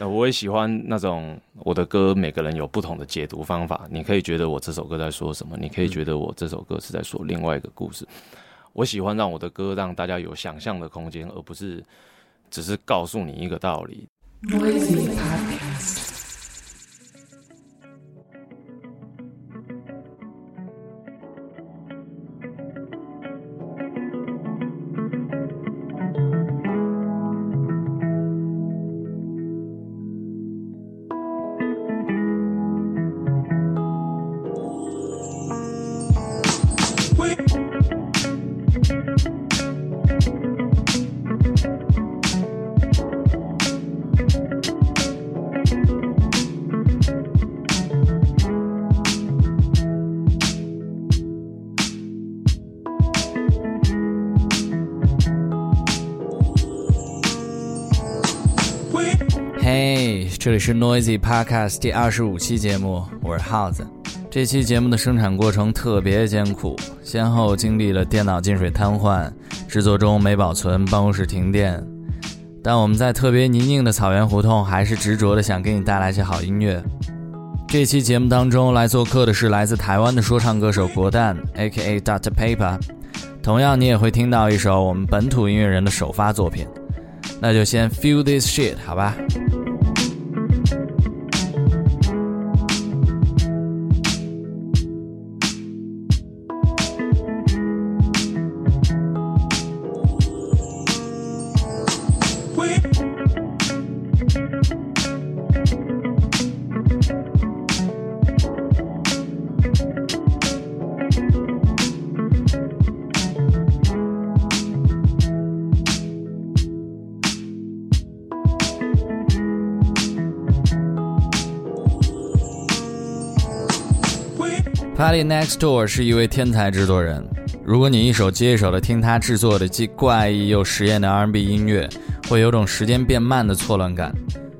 那我也喜欢那种我的歌，每个人有不同的解读方法。你可以觉得我这首歌在说什么，你可以觉得我这首歌是在说另外一个故事。我喜欢让我的歌让大家有想象的空间，而不是只是告诉你一个道理。是 Noisy Podcast 第二十五期节目，我是耗子。这期节目的生产过程特别艰苦，先后经历了电脑进水瘫痪、制作中没保存、办公室停电。但我们在特别泥泞的草原胡同，还是执着的想给你带来些好音乐。这期节目当中来做客的是来自台湾的说唱歌手国蛋 （A.K.A. Dr. Paper）。同样，你也会听到一首我们本土音乐人的首发作品。那就先 Feel this shit，好吧。Next Door 是一位天才制作人。如果你一首接一首的听他制作的既怪异又实验的 R&B 音乐，会有种时间变慢的错乱感。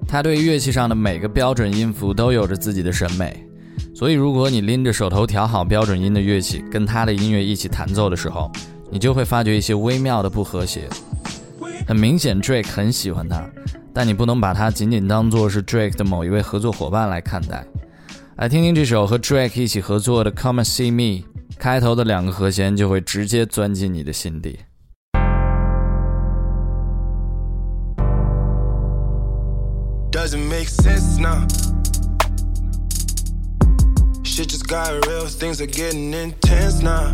他对乐器上的每个标准音符都有着自己的审美，所以如果你拎着手头调好标准音的乐器跟他的音乐一起弹奏的时候，你就会发觉一些微妙的不和谐。很明显，Drake 很喜欢他，但你不能把他仅仅当作是 Drake 的某一位合作伙伴来看待。来听听这首和 Drake 一起合作的《Come and See Me》，开头的两个和弦就会直接钻进你的心底。Doesn't make sense now. Shit just got real, things are getting intense now.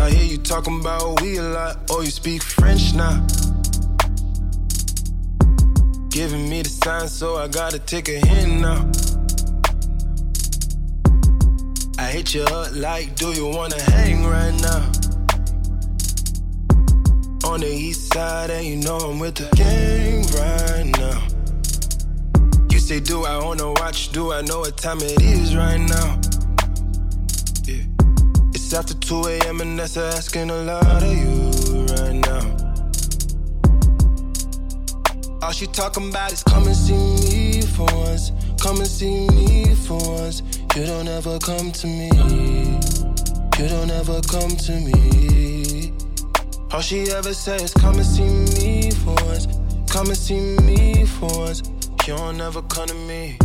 I hear you talking about we a lot, oh, you speak French now. Giving me the sign, so I gotta take a hint now. I hit you up like, do you wanna hang right now? On the east side, and you know I'm with the gang right now. You say, do I wanna watch? Do I know what time it is right now? Yeah. It's after 2 a.m. and that's asking a lot of you All she talking about is come and see me for once. Come and see me for once. You don't ever come to me. You don't ever come to me. All she ever says is come and see me for once. Come and see me for once. You don't ever come to me.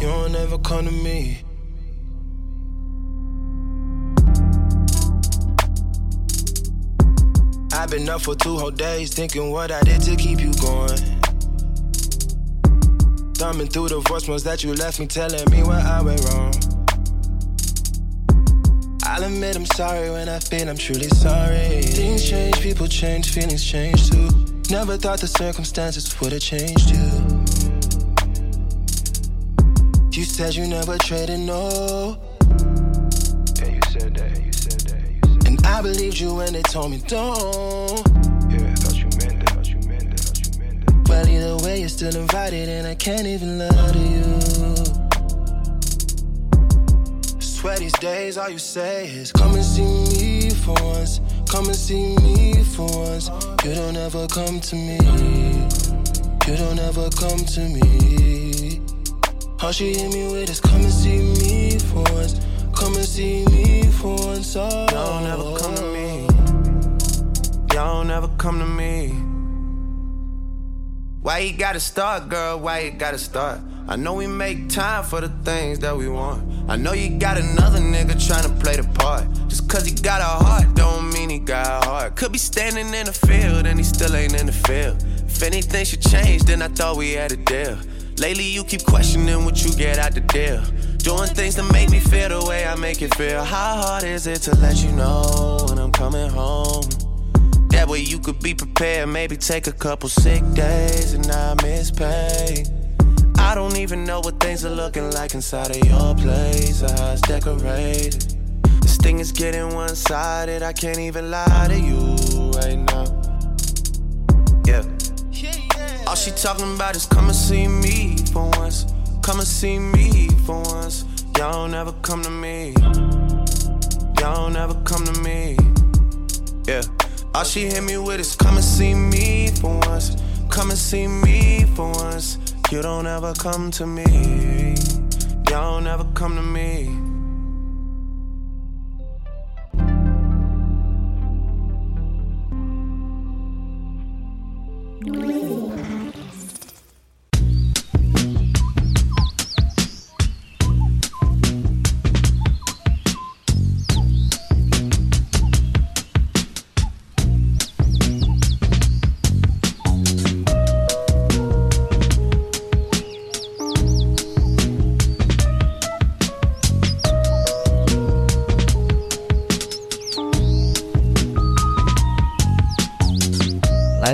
You don't ever come to me. I've been up for two whole days thinking what I did to keep you going. Thumbing through the voicemails that you left me telling me where I went wrong. I'll admit I'm sorry when I feel I'm truly sorry. Things change, people change, feelings change too. Never thought the circumstances would have changed you. You said you never traded, no. I believed you when they told me don't. Yeah, I thought you meant it, thought you meant it, thought you meant it. Well, either way, you're still invited, and I can't even lie to you. Swear these days, all you say is come and see me for once. Come and see me for once. You don't ever come to me. You don't ever come to me. All she hit me with is come and see me for once. Come and see me for Y'all never come to me. Y'all never come to me. Why you gotta start, girl? Why you gotta start? I know we make time for the things that we want. I know you got another nigga trying to play the part. Just cause he got a heart, don't mean he got a heart. Could be standing in the field and he still ain't in the field. If anything should change, then I thought we had a deal. Lately, you keep questioning what you get out the deal. Doing things to make me feel the way I make it feel. How hard is it to let you know when I'm coming home? That way you could be prepared, maybe take a couple sick days and not miss pay. I don't even know what things are looking like inside of your place or how it's decorated. This thing is getting one sided, I can't even lie to you right now. Yeah. All she talking about is come and see me for once. Come and see me for once. Y'all don't come to me. Y'all don't come to me. Yeah. All she hit me with is come and see me for once. Come and see me for once. You don't ever come to me. Y'all don't ever come to me.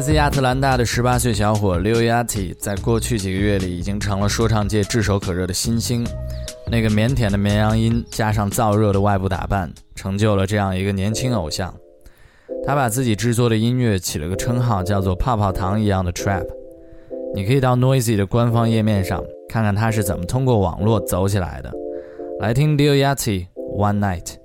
自亚特兰大的十八岁小伙 Lil Yachty，在过去几个月里已经成了说唱界炙手可热的新星。那个腼腆的绵羊音加上燥热的外部打扮，成就了这样一个年轻偶像。他把自己制作的音乐起了个称号，叫做“泡泡糖一样的 trap”。你可以到 Noisy 的官方页面上看看他是怎么通过网络走起来的。来听 Lil Yachty One Night。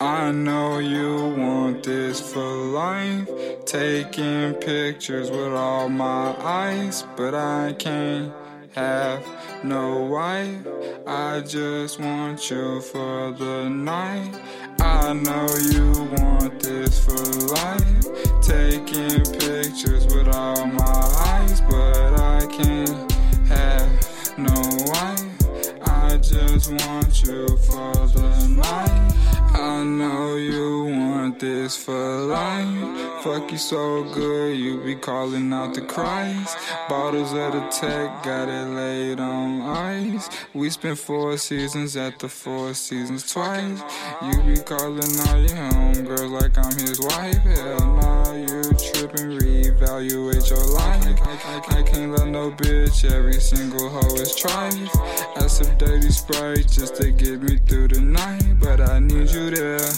I know you want this for life. Taking pictures with all my eyes, but I can't have no wife. I just want you for the night. I know you want this for life. Taking pictures with all my eyes, but I can't have no wife. I just want you for the night. I know you want this for life. Fuck you so good, you be calling out the cries. Bottles of the tech, got it laid on ice. We spent four seasons at the Four Seasons twice. You be calling all your homegirls like I'm his wife. Hell nah, you tripping, reevaluate your life. I, can't love no bitch, every single hoe is trying. I sip dirty Sprite just to get me through the night, but I need you there.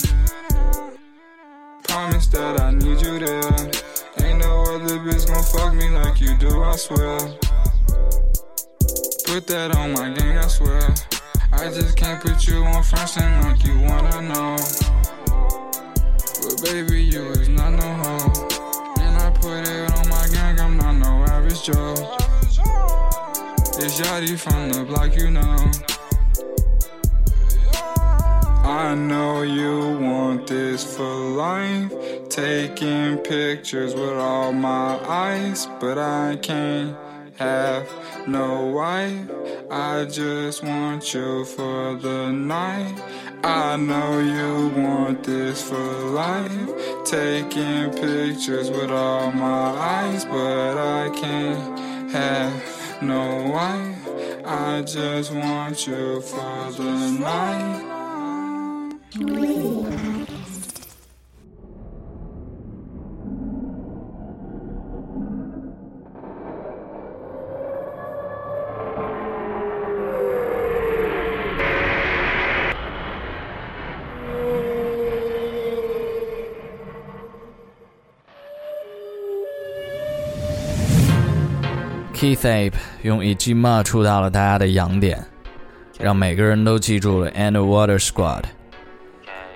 Promise that I need you there. Ain't no other bitch gon' fuck me like you do, I swear. Put that on my gang, I swear. I just can't put you on front like you wanna know. But baby, you is not no hoe. Joe. It's Yachty from the block, you know. I know you want this for life. Taking pictures with all my eyes, but I can't have no wife. I just want you for the night. I know you want this for life. Taking pictures with all my eyes, but I can't have no wife. I just want you for the night. Keith Ape 用一句骂触到了大家的痒点，让每个人都记住了 Underwater Squad。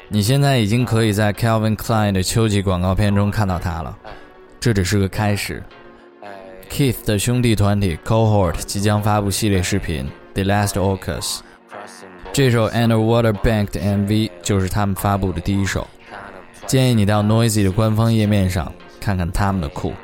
你现在已经可以在 Calvin Klein 的秋季广告片中看到他了，这只是个开始。Keith 的兄弟团体 Cohort 即将发布系列视频《The Last Orcas》，这首 Underwater Bank 的 MV 就是他们发布的第一首。建议你到 Noisy 的官方页面上看看他们的酷。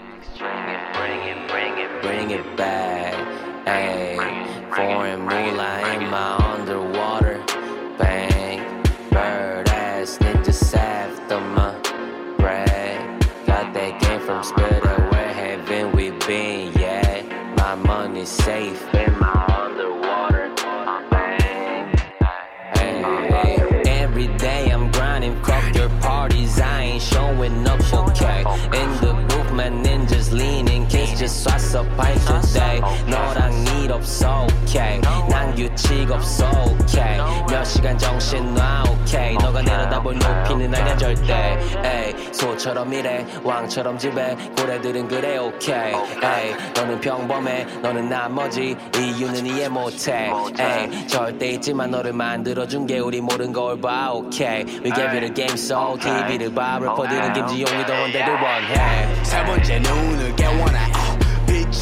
파이션 day. 너랑 일 없어, okay? 난 규칙 없어, okay? 몇 시간 정신 놔, okay? 너가 내려다볼 높이는 아니야 절대, 에이 소처럼 일해, 왕처럼 집에, 고래들은 그래, okay? 에이 너는 평범해, 너는 나머지 이유는 이해 못해, 에이 절대 있지만 너를 만들어준 게 우리 모른 걸 봐, okay? We gave you the game so TV를 봐, 래퍼들은 김지용이 더 원대를 원해. 세 번째 눈을 깨워놔 어,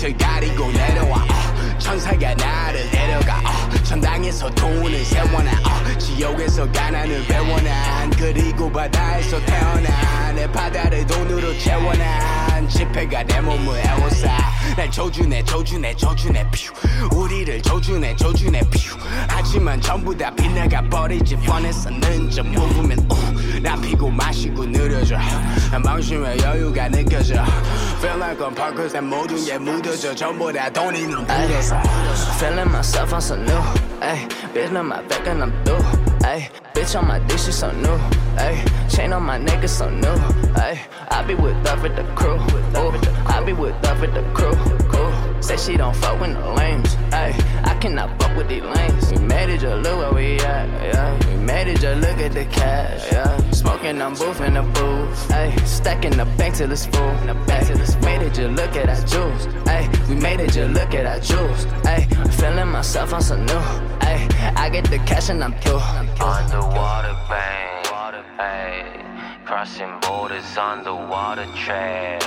빛을 가리고 내려와 어, 천사가 나를 데려가 어, 천당에서 돈을 세워놔 어, 지옥에서 가난을 배워난 그리고 바다에서 태어나 내 바다를 돈으로 채워난 지폐가 내 몸을 애워싸. 날 조준해 조준해 조준해 퓨 우리를 조준해 조준해 퓨 하지만 전부 다 빗나가 버리지 뻔했었는 저 movement 우, 나 피고 마시고 느려져. 망심의 여유가 느껴져. Feel like I'm Parkers 내 모든 게 묻어져. 전부 다 돈이 눈부셔서 Feeling myself, I'm so new. Ayy, bitch on my back and I'm through. Bitch on my dick, she so new. Ayy, chain on my neck is so new. Ayy, I be with up with the crew. Ooh, I be with up with the crew. Ooh, say she don't fuck with no lames. Ayy, I cannot fuck with these lanes. We made it, just look where we at. Yeah, we made it, just look at the cash. Yeah, smoking, I'm in the booth. Ayy, stacking the bank till it's full. Ayy, made it, just look at our jewels. Ayy, we made it, just look at our jewels. Ayy, feeling myself, I'm so new. Ayy, I get the cash and I'm pure. Underwater bang. Crossing borders on the water trail.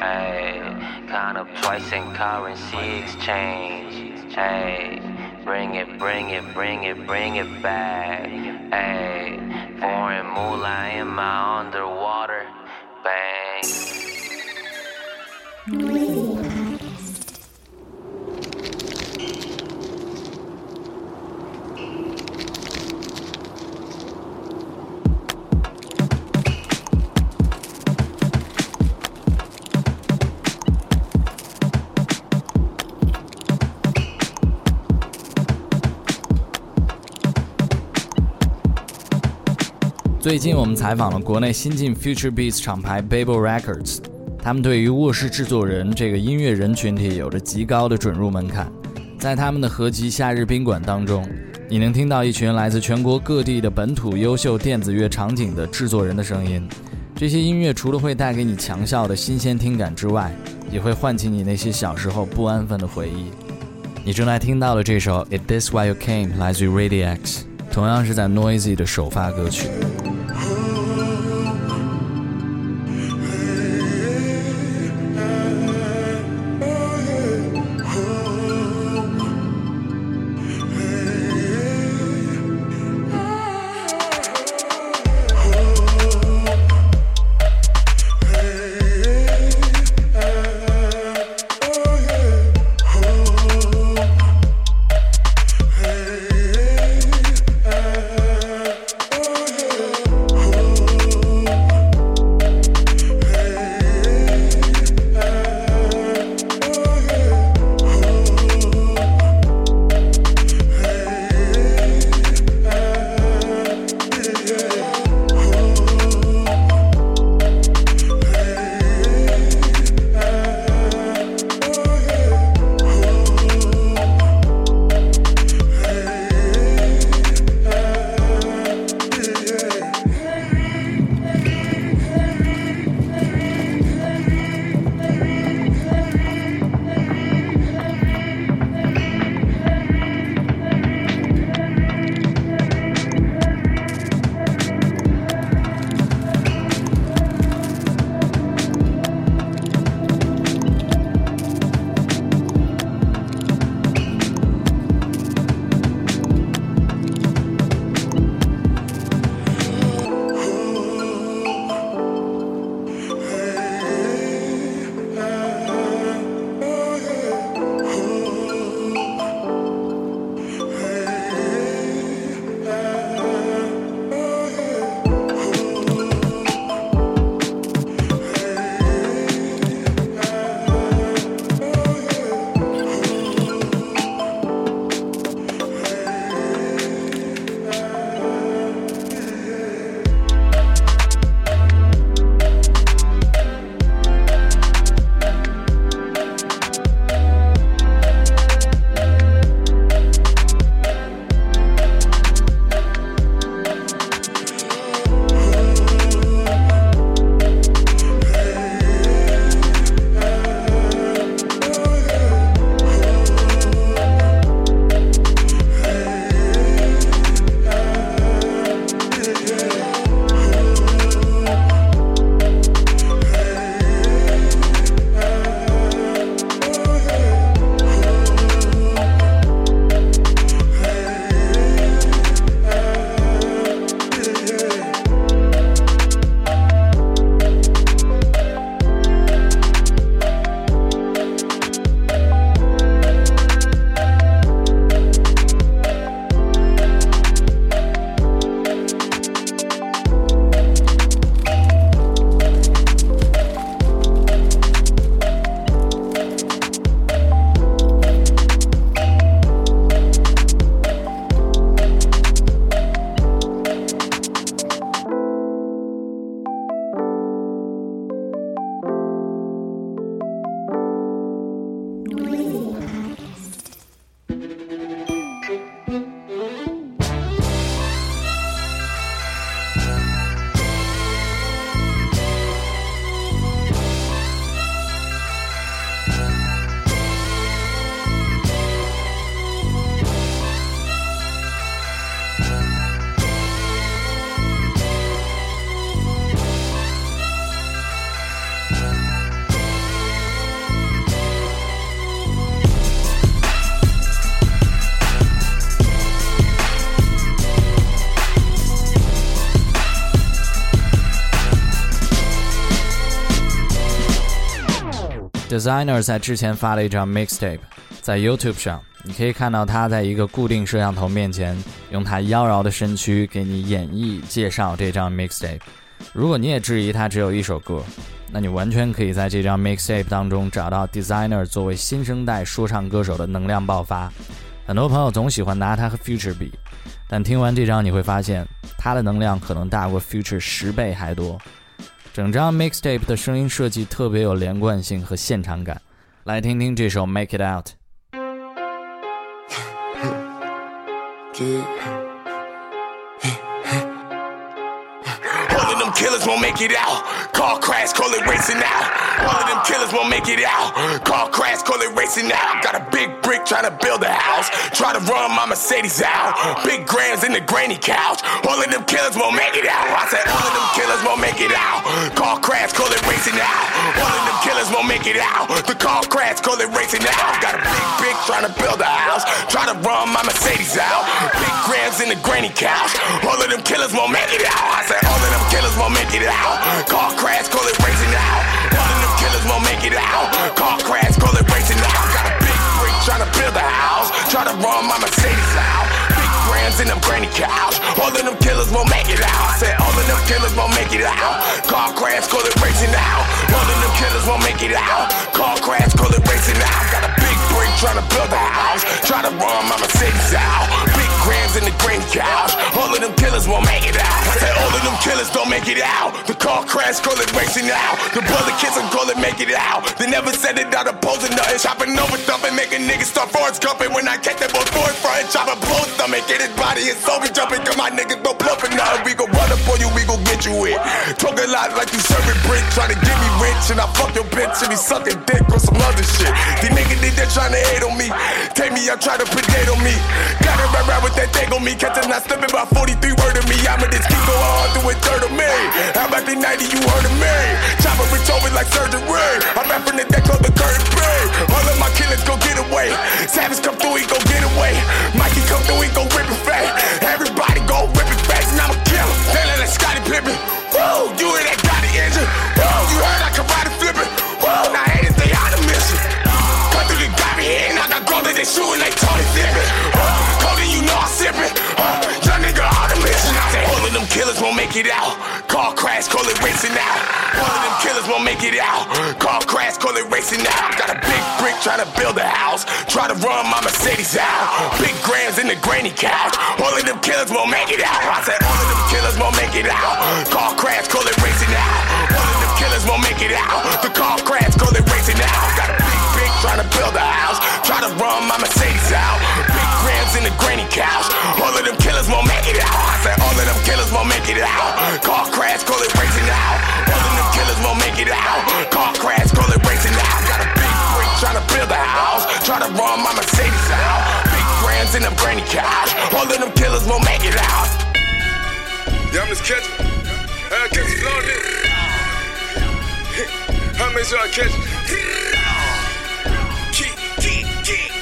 Ayy, count up twice in currency exchange. Ayy, bring it, bring it, bring it, bring it back. Ayy, foreign moolah in my underwater bang. 最近我们采访了国内新晋 Future Beats 厂牌 Babel Records，他们对于卧室制作人这个音乐人群体有着极高的准入门槛。在他们的合集《夏日宾馆》当中，你能听到一群来自全国各地的本土优秀电子乐场景的制作人的声音。这些音乐除了会带给你强效的新鲜听感之外，也会唤起你那些小时候不安分的回忆。你正在听到的这首《It This Why You Came》来自于 Radi X，同样是在 Noisy 的首发歌曲。Designer 在之前发了一张 mixtape，在 YouTube 上，你可以看到他在一个固定摄像头面前，用他妖娆的身躯给你演绎介绍这张 mixtape。如果你也质疑他只有一首歌，那你完全可以在这张 mixtape 当中找到 Designer 作为新生代说唱歌手的能量爆发。很多朋友总喜欢拿他和 Future 比，但听完这张你会发现，他的能量可能大过 Future 十倍还多。整张 mixtape 的声音设计特别有连贯性和现场感，来听听这首《Make It Out》。 All of them killers won't make it out. Car crash, call it racing out. All of them killers won't make it out. Car crash, call it racing out. Got a big brick trying to build a house. Try to run my Mercedes out. Big grams in the granny couch. All of them killers won't make it out. I said all of them killers won't make it out. Car crash, call it racing out. All of them killers won't make it out. The car crash, call it racing out. Got a big brick trying to build a house. Try to run my Mercedes out. Big grams in the granny couch. All of them killers won't make it out. I said all of them killers won't make it out. Car crash, call it racing out. All of them killers won't make it out. Car crash, call it racing out. Got a big brick trying to build a house. Try to run my Mercedes in them granny couch. All of them killers won't make it out. I said all of them killers won't make it out. Car crash, call it racing out. All of them killers won't make it out. Car crash, call it racing out. Got a big brick trying to build a house. Try to run my Mercedes out. In the couch. All of them killers won't make it out. I said all of them killers don't make it out. The car crash, call it racing out. The bullet kissing, call it make it out. They never said it out opposing nothing. Chopping over thumping, making niggas start forwards jumping. When I catch that boy forward front, chop a blow stomach. Get his body and soul be jumping. Cause my niggas go bluffing nothing. We gon' run up on you, we gon' get you in. Talk a lot like you serving brick. Trying to get me rich and I fuck your bitch and be sucking dick on some other shit. These niggas they're trying to hate on me. Take me, I try to predate on me. Gotta rap rap with that thing on me. Catch not slipping about 43 word of me. I'ma just keep going hard through it, third of me. How about the 90 you heard of me? Chopper rich over like surgery. I'm rapping the deck of the curtain break. All of my killers go get away. Savage come through, he go get away. Mikey come through, he go rip it fast. Everybody go rip it fast, and I'm a killer. Let that Scotty Pippen. Whoa, you hear that Gotti engine? Whoa, you heard I can ride it flipping. Whoa, now haters they on a they shooting like Tony Sippin. Uh, Cody, you know I'm sipping. Uh, young nigga on a mission. I say all of them killers won't make it out. Car crash, call it racing out. All of them killers won't make it out. Car crash, call it racing out. Got a big brick trying to build a house. Try to run my Mercedes out. Big grams in the granny couch. All of them killers won't make it out. I said all of them killers won't make it out. Car crash, call it racing out. All of them killers won't make it out. The car crash, call it racing out. Got a big brick trying to build a house. Try to run my Mercedes out. Big grams in the granny couch. All of them killers won't make it out. I said all of them killers won't make it out. Car crash, call it racing out. All of them killers won't make it out. Car crash, call it racing out. Got a big brick trying to build a house. Try to run my Mercedes out. Big grams in them granny couch. All of them killers won't make it out. Yeah, I'm just catching. I catch long I make sure I catch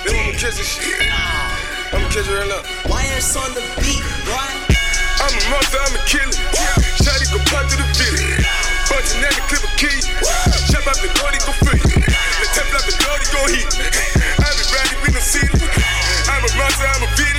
They want me catch this shit. I'ma catch it right now. YS on the beat, right? I'm a monster, I'm a killer. Shotty go pop to the village. Bunch of nigga clip a key. Shop out the Lordy go free. The temple out the Lordy go heat. I be ready, we no see I'm a monster, I'm a beat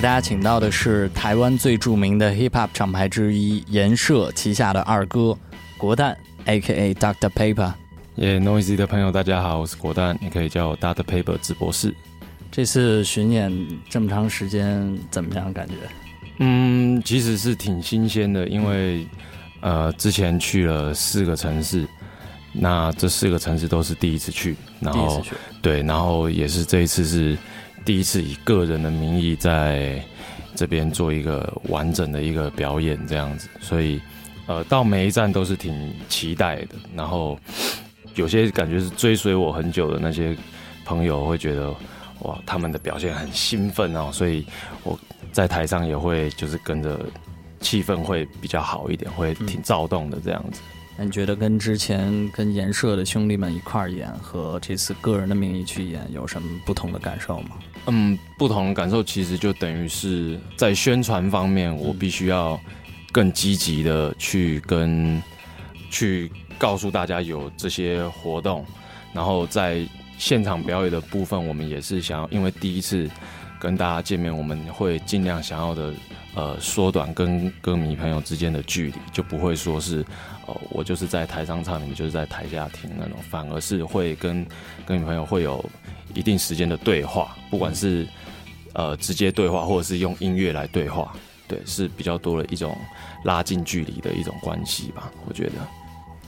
给大家请到的是台湾最著名的 hip hop 厂牌之一颜社旗下的二哥国蛋，A.K.A. Doctor Paper。耶、n o i s y 的朋友大家好，我是果蛋，你可以叫我 Data Paper 直博士。这次巡演这么长时间，怎么样？感觉？嗯，其实是挺新鲜的，因为呃，之前去了四个城市，那这四个城市都是第一次去，然后对，然后也是这一次是第一次以个人的名义在这边做一个完整的一个表演这样子，所以呃，到每一站都是挺期待的，然后有些感觉是追随我很久的那些朋友会觉得哇，他们的表现很兴奋哦，所以我在台上也会就是跟着气氛会比较好一点，会挺躁动的这样子。那你觉得跟之前跟颜社的兄弟们一块儿演和这次个人的名义去演有什么不同的感受吗？嗯，不同的感受其实就等于是在宣传方面，我必须要更积极的去跟去告诉大家有这些活动，然后在现场表演的部分，我们也是想要，因为第一次跟大家见面，我们会尽量想要的呃缩短跟歌迷朋友之间的距离，就不会说是哦我就是在台上唱，你们就是在台下听那种，反而是会跟跟女朋友会有一定时间的对话，不管是呃直接对话，或者是用音乐来对话，对，是比较多的一种拉近距离的一种关系吧，我觉得。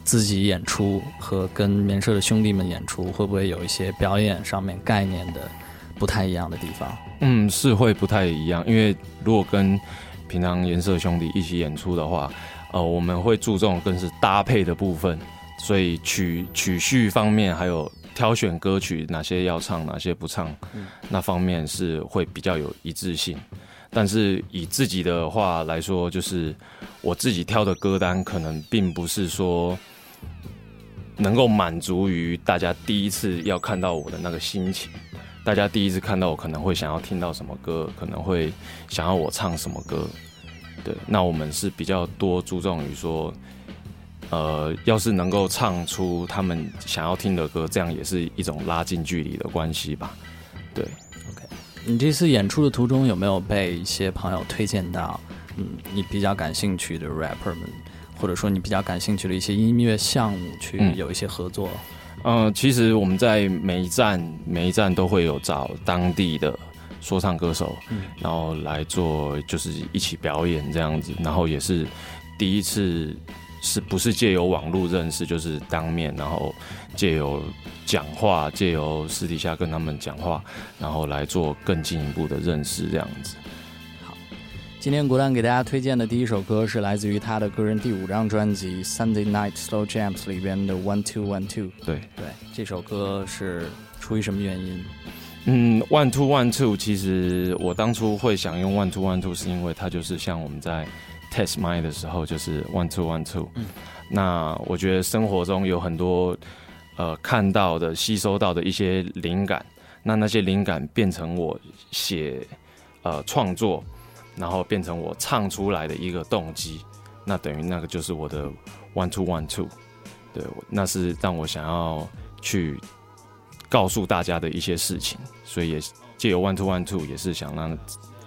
自己演出和跟颜社的兄弟们演出，会不会有一些表演上面概念的不太一样的地方？嗯，是会不太一样，因为如果跟平常颜色兄弟一起演出的话，呃，我们会注重更是搭配的部分，所以曲曲序方面还有挑选歌曲哪些要唱，哪些不唱，那方面是会比较有一致性。但是以自己的话来说，就是我自己挑的歌单，可能并不是说能够满足于大家第一次要看到我的那个心情。大家第一次看到我，可能会想要听到什么歌，可能会想要我唱什么歌。对，那我们是比较多注重于说，呃，要是能够唱出他们想要听的歌，这样也是一种拉近距离的关系吧。对，OK，你这次演出的途中有没有被一些朋友推荐到，嗯，你比较感兴趣的 rapper 们，或者说你比较感兴趣的一些音乐项目去嗯。有一些合作？呃，其实我们在每一站每一站都会有找当地的说唱歌手，然后来做就是一起表演这样子，然后也是第一次是不是借由网络认识，就是当面，然后借由讲话，借由私底下跟他们讲话，然后来做更进一步的认识这样子。好今天果蛋给大家推荐的第一首歌是来自于他的个人第五张专辑《Sunday Night Slow Jams》里边的《One Two One Two》。对，对，这首歌是出于什么原因？嗯，One Two One Two，其实我当初会想用 One Two One Two，是因为它就是像我们在 test mic 的时候，就是 One Two One Two。那我觉得生活中有很多呃看到的、吸收到的一些灵感，那那些灵感变成我写呃创作，然后变成我唱出来的一个动机，那等于那个就是我的 One Two One Two。对，那是让我想要去告诉大家的一些事情，所以也借由 One Two One Two 也是想让，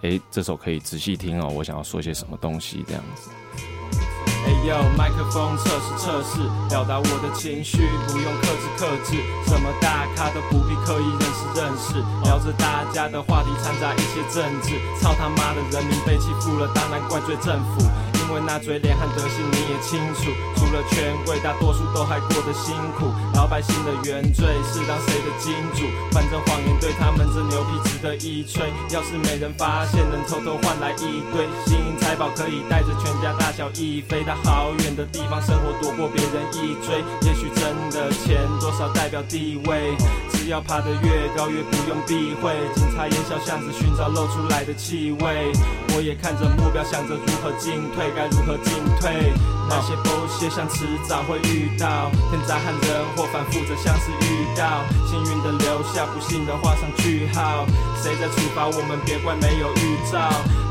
诶这首可以仔细听哦，我想要说些什么东西这样子。哎呦，麦克风测试测试，表达我的情绪，不用克制克制，什么大咖都不必刻意认识认识，聊着大家的话题，掺杂一些政治，操他妈的，人民被欺负了，当然怪罪政府。因为那嘴脸和德性你也清楚，除了权贵，大多数都还过得辛苦。老百姓的原罪是当谁的金主？反正谎言对他们这牛皮值得一吹。要是没人发现，能偷偷换来一堆金银财宝，可以带着全家大小一飞到好远的地方生活，躲过别人一追。也许真的钱多少代表地位，要爬得越高，越不用避讳。警察沿小巷子寻找露出来的气味，我也看着目标，想着如何进退，该如何进退。那些 bullshit 像迟早会遇到，天灾和人祸反复着像是遇到，幸运的留下，不幸的画上句号。谁在处罚我们？别怪没有预兆。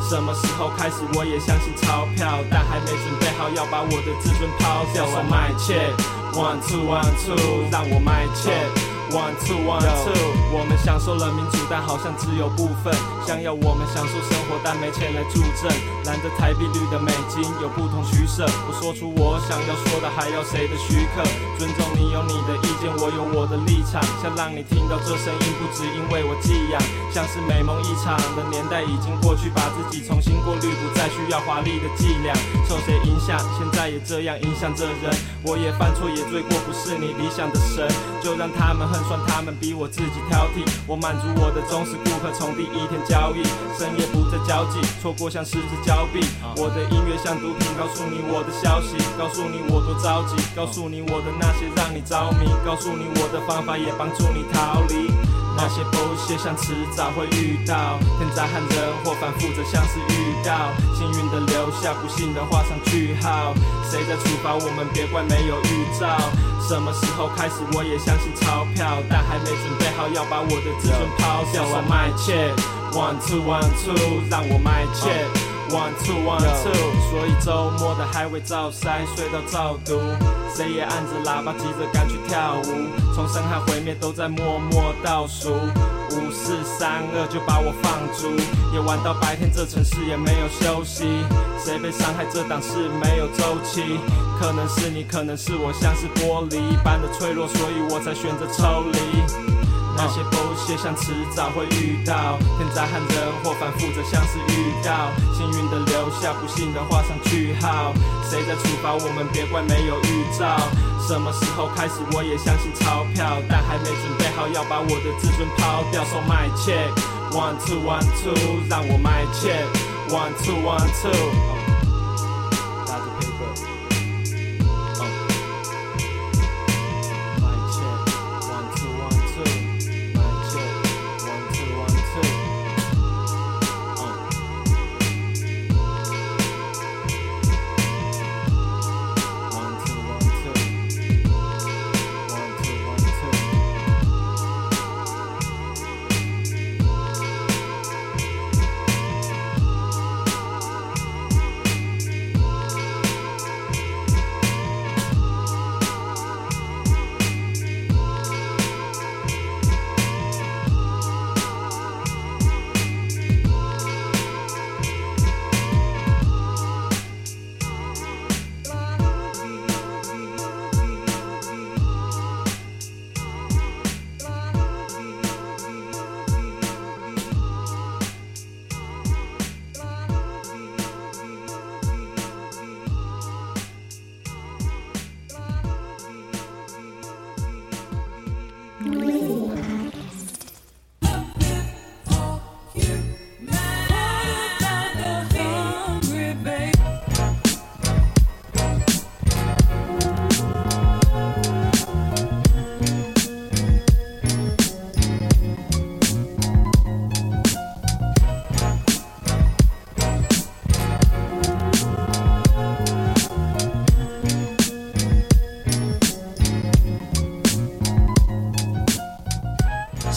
什么时候开始我也相信钞票，但还没准备好要把我的自尊抛掉。So my check one two one two，让我卖切 One two one two，我们享受了民主，但好像只有部分。想要我们享受生活，但没钱来助阵。蓝的台币，绿的美金，有不同取舍。我说出我想要说的，还要谁的许可？尊重你有你的意见，我有我的立场。想让你听到这声音，不只因为我寄养，像是美梦一场的年代已经过去，把自己重新过滤，不再需要华丽的伎俩。受谁影响？现在也这样影响着人。我也犯错，也罪过，不是你理想的神，就让他们恨算他们比我自己挑剔。我满足我的忠实顾客，从第一天交易，深夜不再交际，错过像失之交臂。我的音乐像毒品，告诉你我的消息，告诉你我多着急，告诉你我的那些让你着迷，告诉你我的方法也帮助你逃离。那些不屑像迟早会遇到，天灾和人祸反复着像是遇到，幸运的留下，不幸的画上句号。谁在处罚我们？别怪没有预兆。什么时候开始我也相信钞票，但还没准备好要把我的自尊抛掉。我卖切，one two one two，让我卖切。One two one two，所以周末的还未照塞，睡到早读，谁也按着喇叭急着赶去跳舞，从生和毁灭都在默默倒数，五四三二就把我放逐，也玩到白天，这城市也没有休息，谁被伤害这档事没有周期，可能是你，可能是我，像是玻璃一般的脆弱，所以我才选择抽离。那些不屑像迟早会遇到，天灾和人祸反复着像是遇到，幸运的留下，不幸的画上句号。谁在处罚我们？别怪没有预兆。什么时候开始我也相信钞票，但还没准备好要把我的自尊抛掉。So my check one two one two，让我 my check one two one two。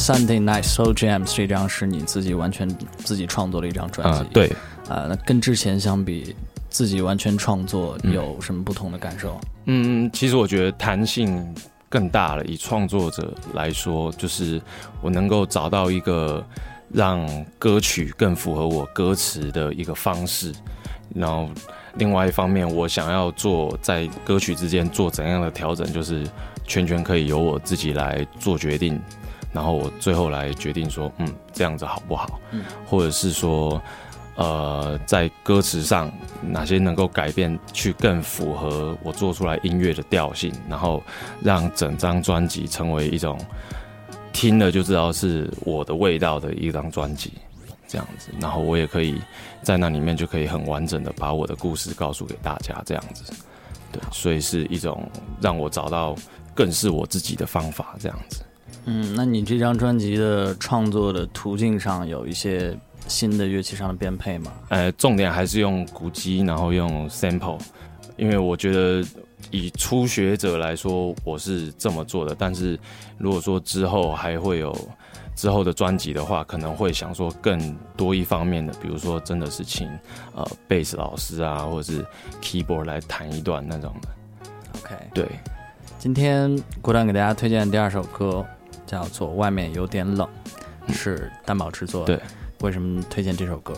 Sunday Night Soul Jams 这张是你自己完全自己创作的一张专辑，对，啊，那跟之前相比，自己完全创作有什么不同的感受？嗯，其实我觉得弹性更大了。以创作者来说，就是我能够找到一个让歌曲更符合我歌词的一个方式，然后另外一方面，我想要做在歌曲之间做怎样的调整，就是全权可以由我自己来做决定。然后我最后来决定说，嗯，这样子好不好？嗯，或者是说，呃，在歌词上哪些能够改变，去更符合我做出来音乐的调性，然后让整张专辑成为一种听了就知道是我的味道的一张专辑，这样子。然后我也可以在那里面就可以很完整的把我的故事告诉给大家，这样子。对，所以是一种让我找到更是我自己的方法，这样子。嗯，那你这张专辑的创作的途径上有一些新的乐器上的编配吗？呃，重点还是用鼓机，然后用 sample，因为我觉得以初学者来说，我是这么做的。但是如果说之后还会有之后的专辑的话，可能会想说更多一方面的，比如说真的是请呃贝斯老师啊，或者是 keyboard 来弹一段那种的。OK，对，今天郭丹给大家推荐的第二首歌。叫做《外面有点冷》，是担保制作。对，为什么推荐这首歌？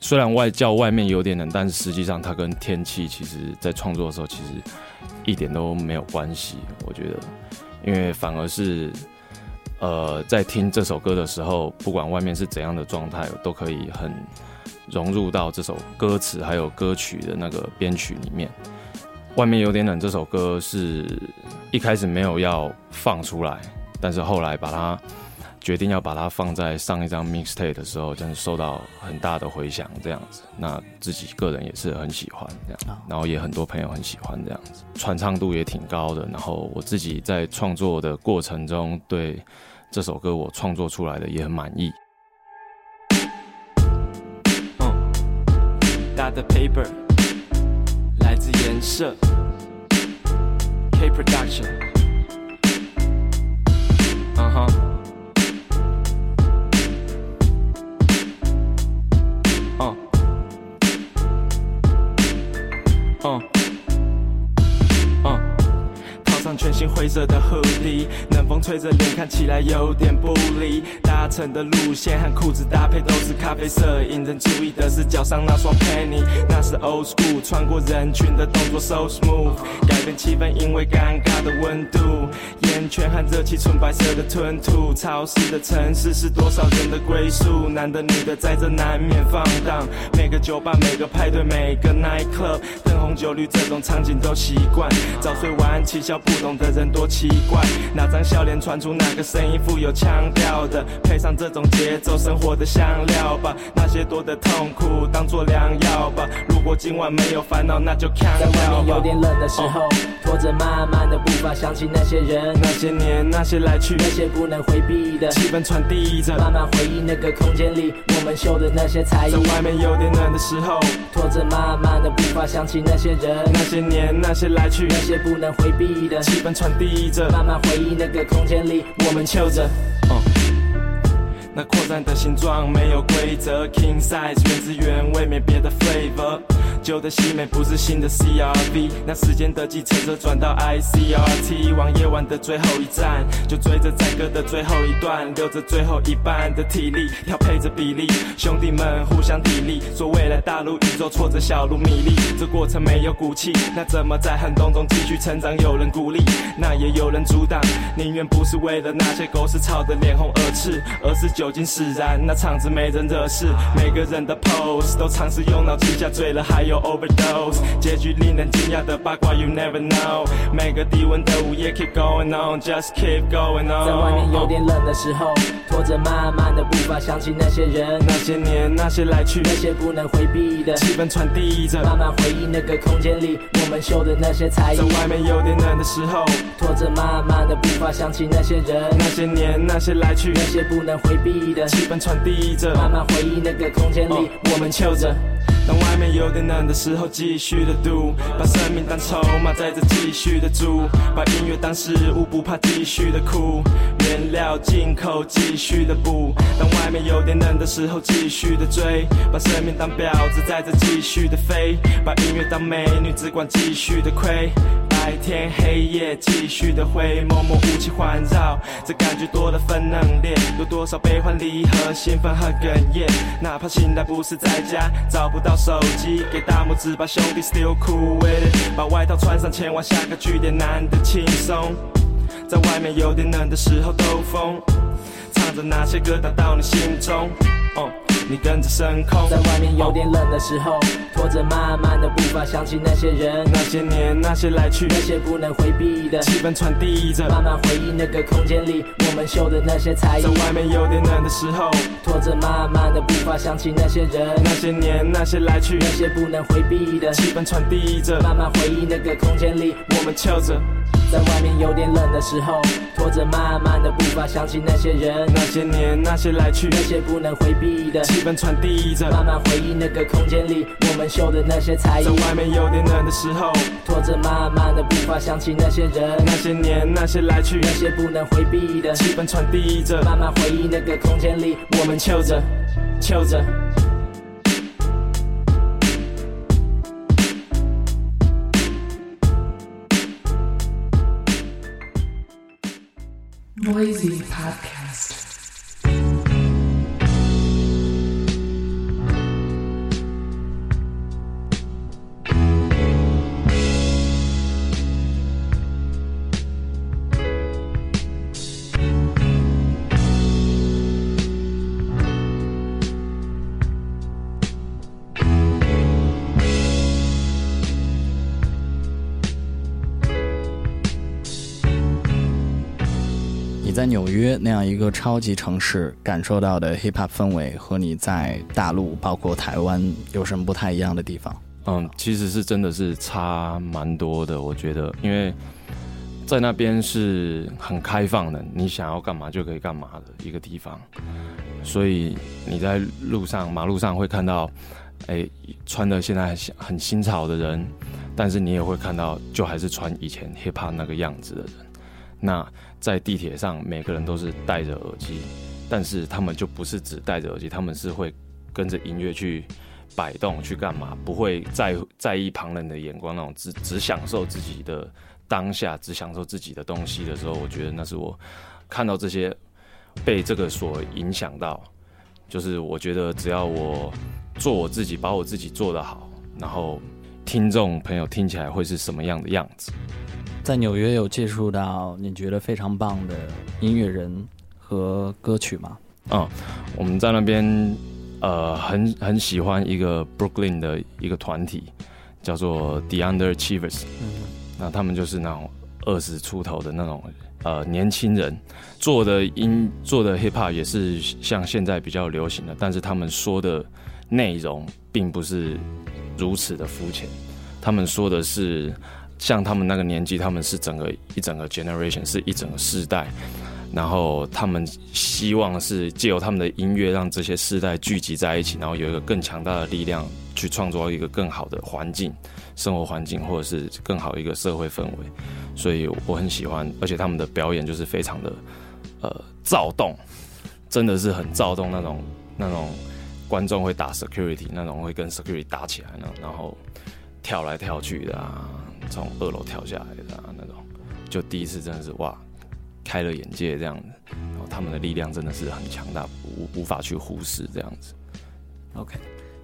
虽然外叫外面有点冷，但是实际上它跟天气其实在创作的时候其实一点都没有关系。我觉得，因为反而是呃，在听这首歌的时候，不管外面是怎样的状态，都可以很融入到这首歌词还有歌曲的那个编曲里面。外面有点冷这首歌是一开始没有要放出来，但是后来把它决定要把它放在上一张 mixtape 的时候，真的受到很大的回响，这样子。那自己个人也是很喜欢这样，然后也很多朋友很喜欢这样子，传唱度也挺高的。然后我自己在创作的过程中，对这首歌我创作出来的也很满意。大的 paper 来自颜色，K Production，嗯哼，嗯，嗯，嗯，套上全新灰色的 hoodie，冷风吹着脸，看起来有点不利。搭乘的路线和裤子搭配都是咖啡色，引人注意的是脚上那双 penny，那是 old school，穿过人群的动作 so smooth，改变气氛，因为尴尬的温度，全汉热气，纯白色的吞吐。潮湿的城市是多少人的归宿，男的女的在这难免放荡。每个酒吧，每个派对，每个 night club，红酒绿这种场景都习惯。早睡晚起笑不懂的人多奇怪，哪张笑脸传出哪个声音富有腔调的，配上这种节奏，生活的香料吧。那些多的痛苦当做良药吧。如果今晚没有烦恼，那就看在外。面有点冷的时候，拖着慢慢的步伐，想起那些人，那些年，那些来去，那些不能回避的，气氛传递着。慢慢回忆那个空间里，我们秀的那些才艺在。外面有点冷的时候，拖着慢慢的步伐，想起那那些人，那些年，那些来去，那些不能回避的，气氛传递着。慢慢回忆那个空间里，我们求着。那扩散的形状没有规则，king size 原汁原味，没别的 flavor。旧的西美不是新的 CRV，那时间的计程车转到 ICRT，往夜晚的最后一站，就追着载歌的最后一段，留着最后一半的体力，调配着比例，兄弟们互相砥砺，说未来大如宇宙，挫折小如米粒，这过程没有骨气，那怎么在寒冬中继续成长？有人鼓励，那也有人阻挡，宁愿不是为了那些狗屎吵得脸红耳赤，而是酒精使然，那场子没人惹事，每个人的 pose 都尝试用脑气下醉了，还有 overdose，结局令人惊讶的八卦 you never know，每个低温的午夜 keep going on，just keep going on，在外面有点冷的时候，拖着慢慢的步伐，想起那些人，那些年那些来去，那些不能回避的，气氛传递着。慢慢回忆那个空间里，我们秀的那些才艺在。外面有点冷的时候，拖着慢慢的步伐，想起那些人，那些年那些来去，那些不能回避的，气氛传递着。慢慢回忆那个空间里，我们秀着。当外面有点冷的时候，继续的赌，把生命当筹码，在这继续的注，把音乐当食物，不怕继续的苦，原料进口，继续的补。当外面有点冷的时候，继续的追，把生命当婊子，在这继续的飞，把音乐当美女，只管继续的亏。白天黑夜继续的挥，默默雾气环绕，这感觉多了分冷冽，有多少悲欢离合，兴奋和哽咽。哪怕醒来不是在家，找不到手机，给大拇指吧，兄弟，still cool with it。把外套穿上，前往下个据点，难得轻松。在外面有点冷的时候兜风，唱着那些歌打到你心中，哦，你跟着升空。在外面有点冷的时候，拖着慢慢的步伐，想起那些人，那些年那些来去，那些不能回避的，气氛传递着。慢慢回忆那个空间里，我们秀的那些才艺在。外面有点冷的时候，拖着慢慢的步伐，想起那些人，那些年那些来去，那些不能回避的，气氛传递着。慢慢回忆那个空间里，我们翘着。在外面有点冷的时候，拖着慢慢的步伐，想起那些人，那些年那些来去，那些不能回避的，气氛传递着。慢慢回忆那个空间里，我们秀的那些才艺在。外面有点冷的时候，拖着慢慢的步伐，想起那些人，那些年那些来去，那些不能回避的，气氛传递着。慢慢回忆那个空间里，我们求着，求着。Noisy Podcast. 约那样一个超级城市感受到的 hip hop 氛围，和你在大陆包括台湾有什么不太一样的地方？嗯，其实是真的是差蛮多的，我觉得，因为在那边是很开放的，你想要干嘛就可以干嘛的一个地方，所以你在路上、马路上会看到，哎，穿的现在很新潮的人，但是你也会看到，就还是穿以前 hip hop 那个样子的人。那在地铁上，每个人都是戴着耳机，但是他们就不是只戴着耳机，他们是会跟着音乐去摆动，去干嘛，不会在在意旁人的眼光，那种只只享受自己的当下，只享受自己的东西的时候，我觉得那是我看到这些被这个所影响到，就是我觉得只要我做我自己，把我自己做得好，然后听众朋友听起来会是什么样的样子。在纽约有接触到你觉得非常棒的音乐人和歌曲吗？嗯，我们在那边呃很很喜欢一个 Brooklyn 的一个团体，叫做 The Underachievers。嗯，那他们就是那种二十出头的那种呃年轻人做的音做的 hip hop 也是像现在比较流行的，但是他们说的内容并不是如此的肤浅，他们说的是。像他们那个年纪，他们是整个一整个 generation，是一整个世代，然后他们希望是借由他们的音乐，让这些世代聚集在一起，然后有一个更强大的力量去创造一个更好的环境、生活环境，或者是更好一个社会氛围。所以我很喜欢，而且他们的表演就是非常的呃躁动，真的是很躁动那种那种观众会打 security，那种会跟 security 打起来那种，然后跳来跳去的啊。从二楼跳下来的啊那种，就第一次真的是哇，开了眼界这样子。然后他们的力量真的是很强大，无无法去忽视这样子。OK，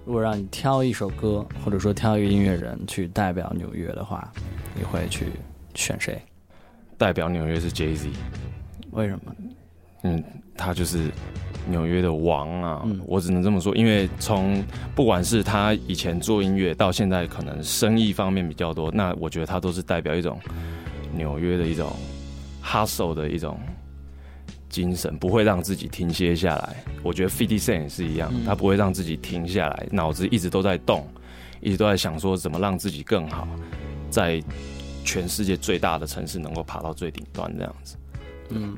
如果让你挑一首歌，或者说挑一个音乐人去代表纽约的话，你会去选谁？代表纽约是 Jay Z。为什么？嗯，他就是。纽约的王啊，我只能这么说，因为从不管是他以前做音乐，到现在可能生意方面比较多，那我觉得他都是代表一种纽约的一种 hustle 的一种精神，不会让自己停歇下来。我觉得 Fifty Cent 也是一样，他不会让自己停下来，脑子一直都在动，一直都在想说怎么让自己更好，在全世界最大的城市能够爬到最顶端这样子。嗯。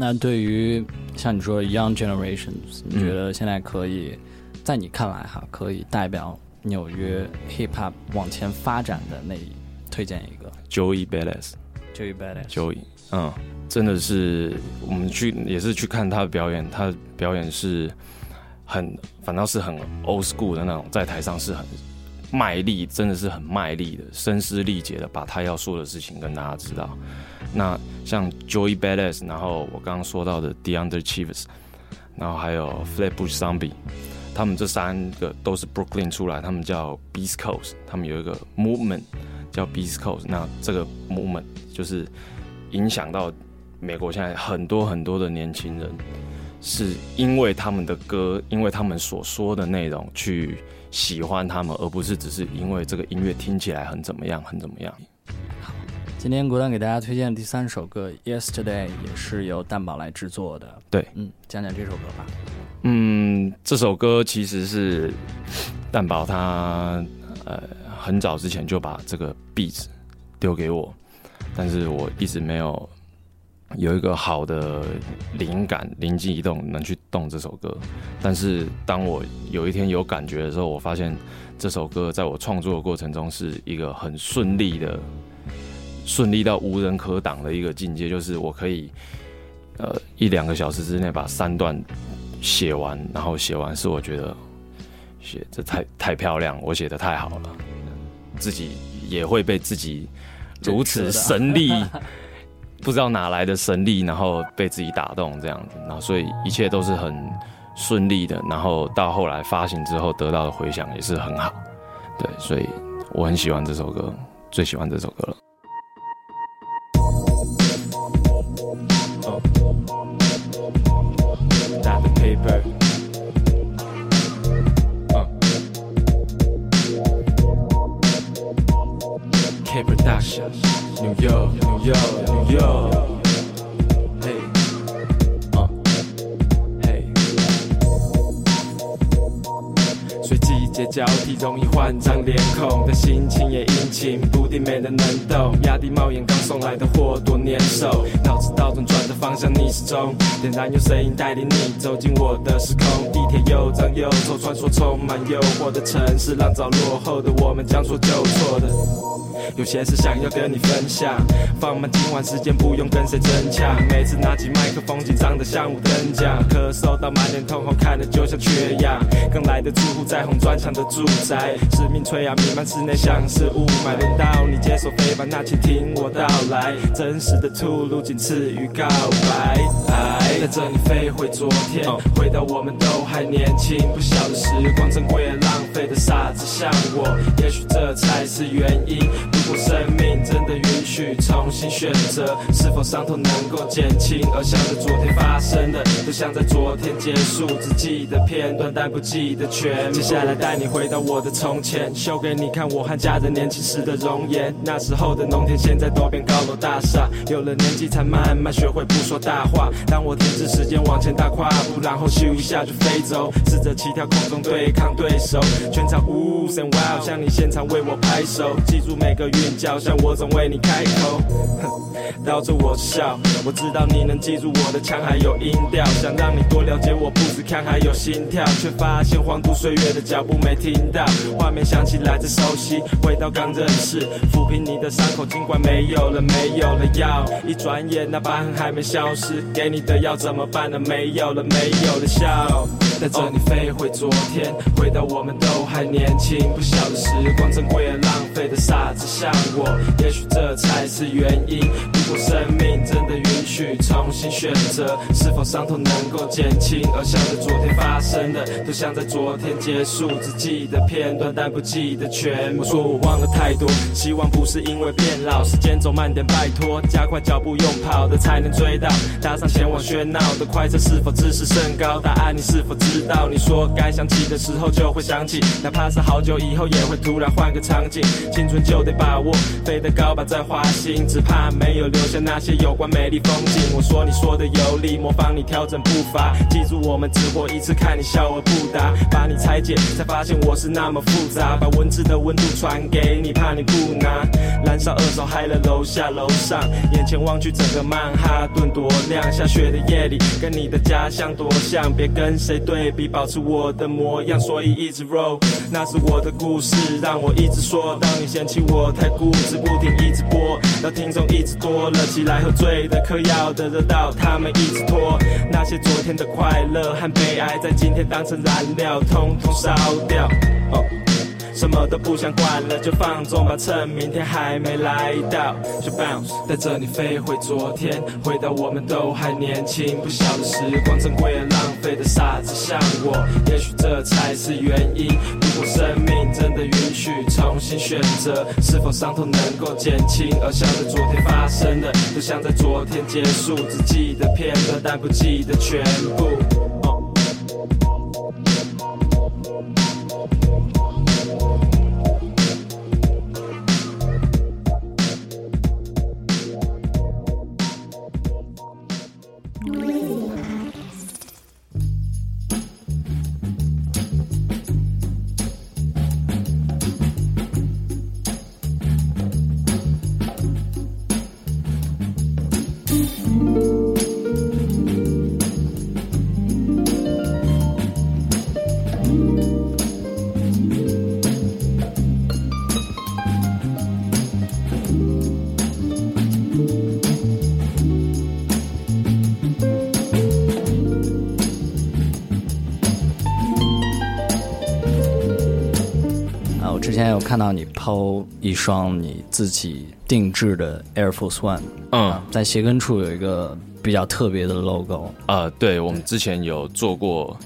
那对于像你说 young generations，你觉得现在可以，在你看来哈，可以代表纽约 hip hop 往前发展的那推荐一个 Joey Badass。Joey Badass。Joey，嗯，真的是我们去也是去看他的表演，他表演是很反倒是很 old school 的那种，在台上是很卖力，真的是很卖力的，声嘶力竭的把他要说的事情跟大家知道。那像 Joey Badass，然后我刚刚说到的 The Underachievers，然后还有 Flatbush Zombie，他们这三个都是 Brooklyn 出来，他们叫 Beast Coast，他们有一个 movement 叫 Beast Coast，那这个 movement 就是影响到美国现在很多很多的年轻人，是因为他们的歌，因为他们所说的内容去喜欢他们，而不是只是因为这个音乐听起来很怎么样，很怎么样。今天果丹给大家推荐的第三首歌《Yesterday》也是由蛋宝来制作的。对，嗯，讲讲这首歌吧。嗯，这首歌其实是蛋宝他呃很早之前就把这个 beat 丢给我，但是我一直没有有一个好的灵感，灵机一动能去动这首歌。但是当我有一天有感觉的时候，我发现这首歌在我创作的过程中是一个很顺利的。顺利到无人可挡的一个境界，就是我可以，呃，一两个小时之内把三段写完，然后写完是我觉得写这太太漂亮，我写的太好了，自己也会被自己如此神力不知道哪来的神力，然后被自己打动这样子，然后所以一切都是很顺利的，然后到后来发行之后得到的回响也是很好，对，所以我很喜欢这首歌，最喜欢这首歌了。Not the paper. Uh. K Production, New York, New York, New York. 交替，容易换张脸孔的心情也阴晴不定，没人能懂。压低帽檐刚送来的货多粘手，脑子倒转转的方向逆时钟，点燃用声音带领你走进我的时空。地铁又脏又臭，穿梭充满诱惑的城市，让早落后的我们将错就错的。有些事想要跟你分享，放慢今晚时间，不用跟谁争抢。每次拿起麦克风，紧张的像五等奖，咳嗽到满脸通红，看着就像缺氧。刚来的住户在红砖墙的住宅，使命催啊，弥漫室内像是雾霾。轮到你接手飞吧，那请听我道来，真实的吐露仅次于告白。带着你飞回昨天，回到我们都还年轻，不晓得时光珍贵而浪费的傻子像我，也许这才是原因。如果生命真的允许重新选择，是否伤痛能够减轻？而想着昨天发生的，都像在昨天结束，只记得片段，但不记得全。接下来带你回到我的从前，秀给你看我和家人年轻时的容颜。那时候的农田，现在都变高楼大厦。有了年纪，才慢慢学会不说大话。当我停止时间往前大跨步，然后咻一下就飞走，试着起跳空中对抗对手。全场呜声 wow，向你现场为我拍手，记住每个韵脚，像我总为你开口。哼，绕着我笑，我知道你能记住我的腔还有音调，想让你多了解我，不止看还有心跳，却发现荒度岁月的脚步没听到，画面想起来这熟悉，回到刚认识，抚平你的伤口，尽管没有了没有了药，一转眼那疤痕还没消失，给你的药怎么办呢？没有了没有了笑。带着你飞回昨天，回到我们都还年轻，不晓得时光珍贵而浪费的傻子像我，也许这才是原因。如果生命真的允许重新选择，是否伤痛能够减轻？而想着昨天发生的，都像在昨天结束，只记得片段，但不记得全部。我说我忘了太多，希望不是因为变老，时间走慢点，拜托，加快脚步，用跑的才能追到。搭上前往喧闹的快车，是否自视甚高？答案你是否知知道？你说该想起的时候就会想起，哪怕是好久以后，也会突然换个场景。青春就得把握，飞得高吧，再滑行，只怕没有留下那些有关美丽风景。我说你说的有理，模仿你调整步伐，记住我们只活一次，看你笑而不答，把你拆解，才发现我是那么复杂，把文字的温度传给你，怕你不拿，燃烧二手嗨了楼下楼上，眼前望去整个曼哈顿多亮，下雪的夜里跟你的家乡多像，别跟谁对比，保持我的模样，所以一直 roll，那是我的故事，让我一直说，当你嫌弃我太固执，不停一直播，到听众一直多了起来，喝醉的嗑药的热到他们一直拖，那些昨天的快乐和悲哀，在今天当成燃料，通通烧掉。哦。什么都不想管了，就放纵吧，趁明天还没来到，就 bounce，带着你飞回昨天，回到我们都还年轻，不晓得时光珍贵而浪费的傻子像我，也许这才是原因。如果生命真的允许重新选择，是否伤痛能够减轻？而想着昨天发生的，都像在昨天结束，只记得片段，但不记得全部。看到你抛一双你自己定制的 Air Force One，嗯，在鞋跟处有一个比较特别的 logo。呃，对，我们之前有做过，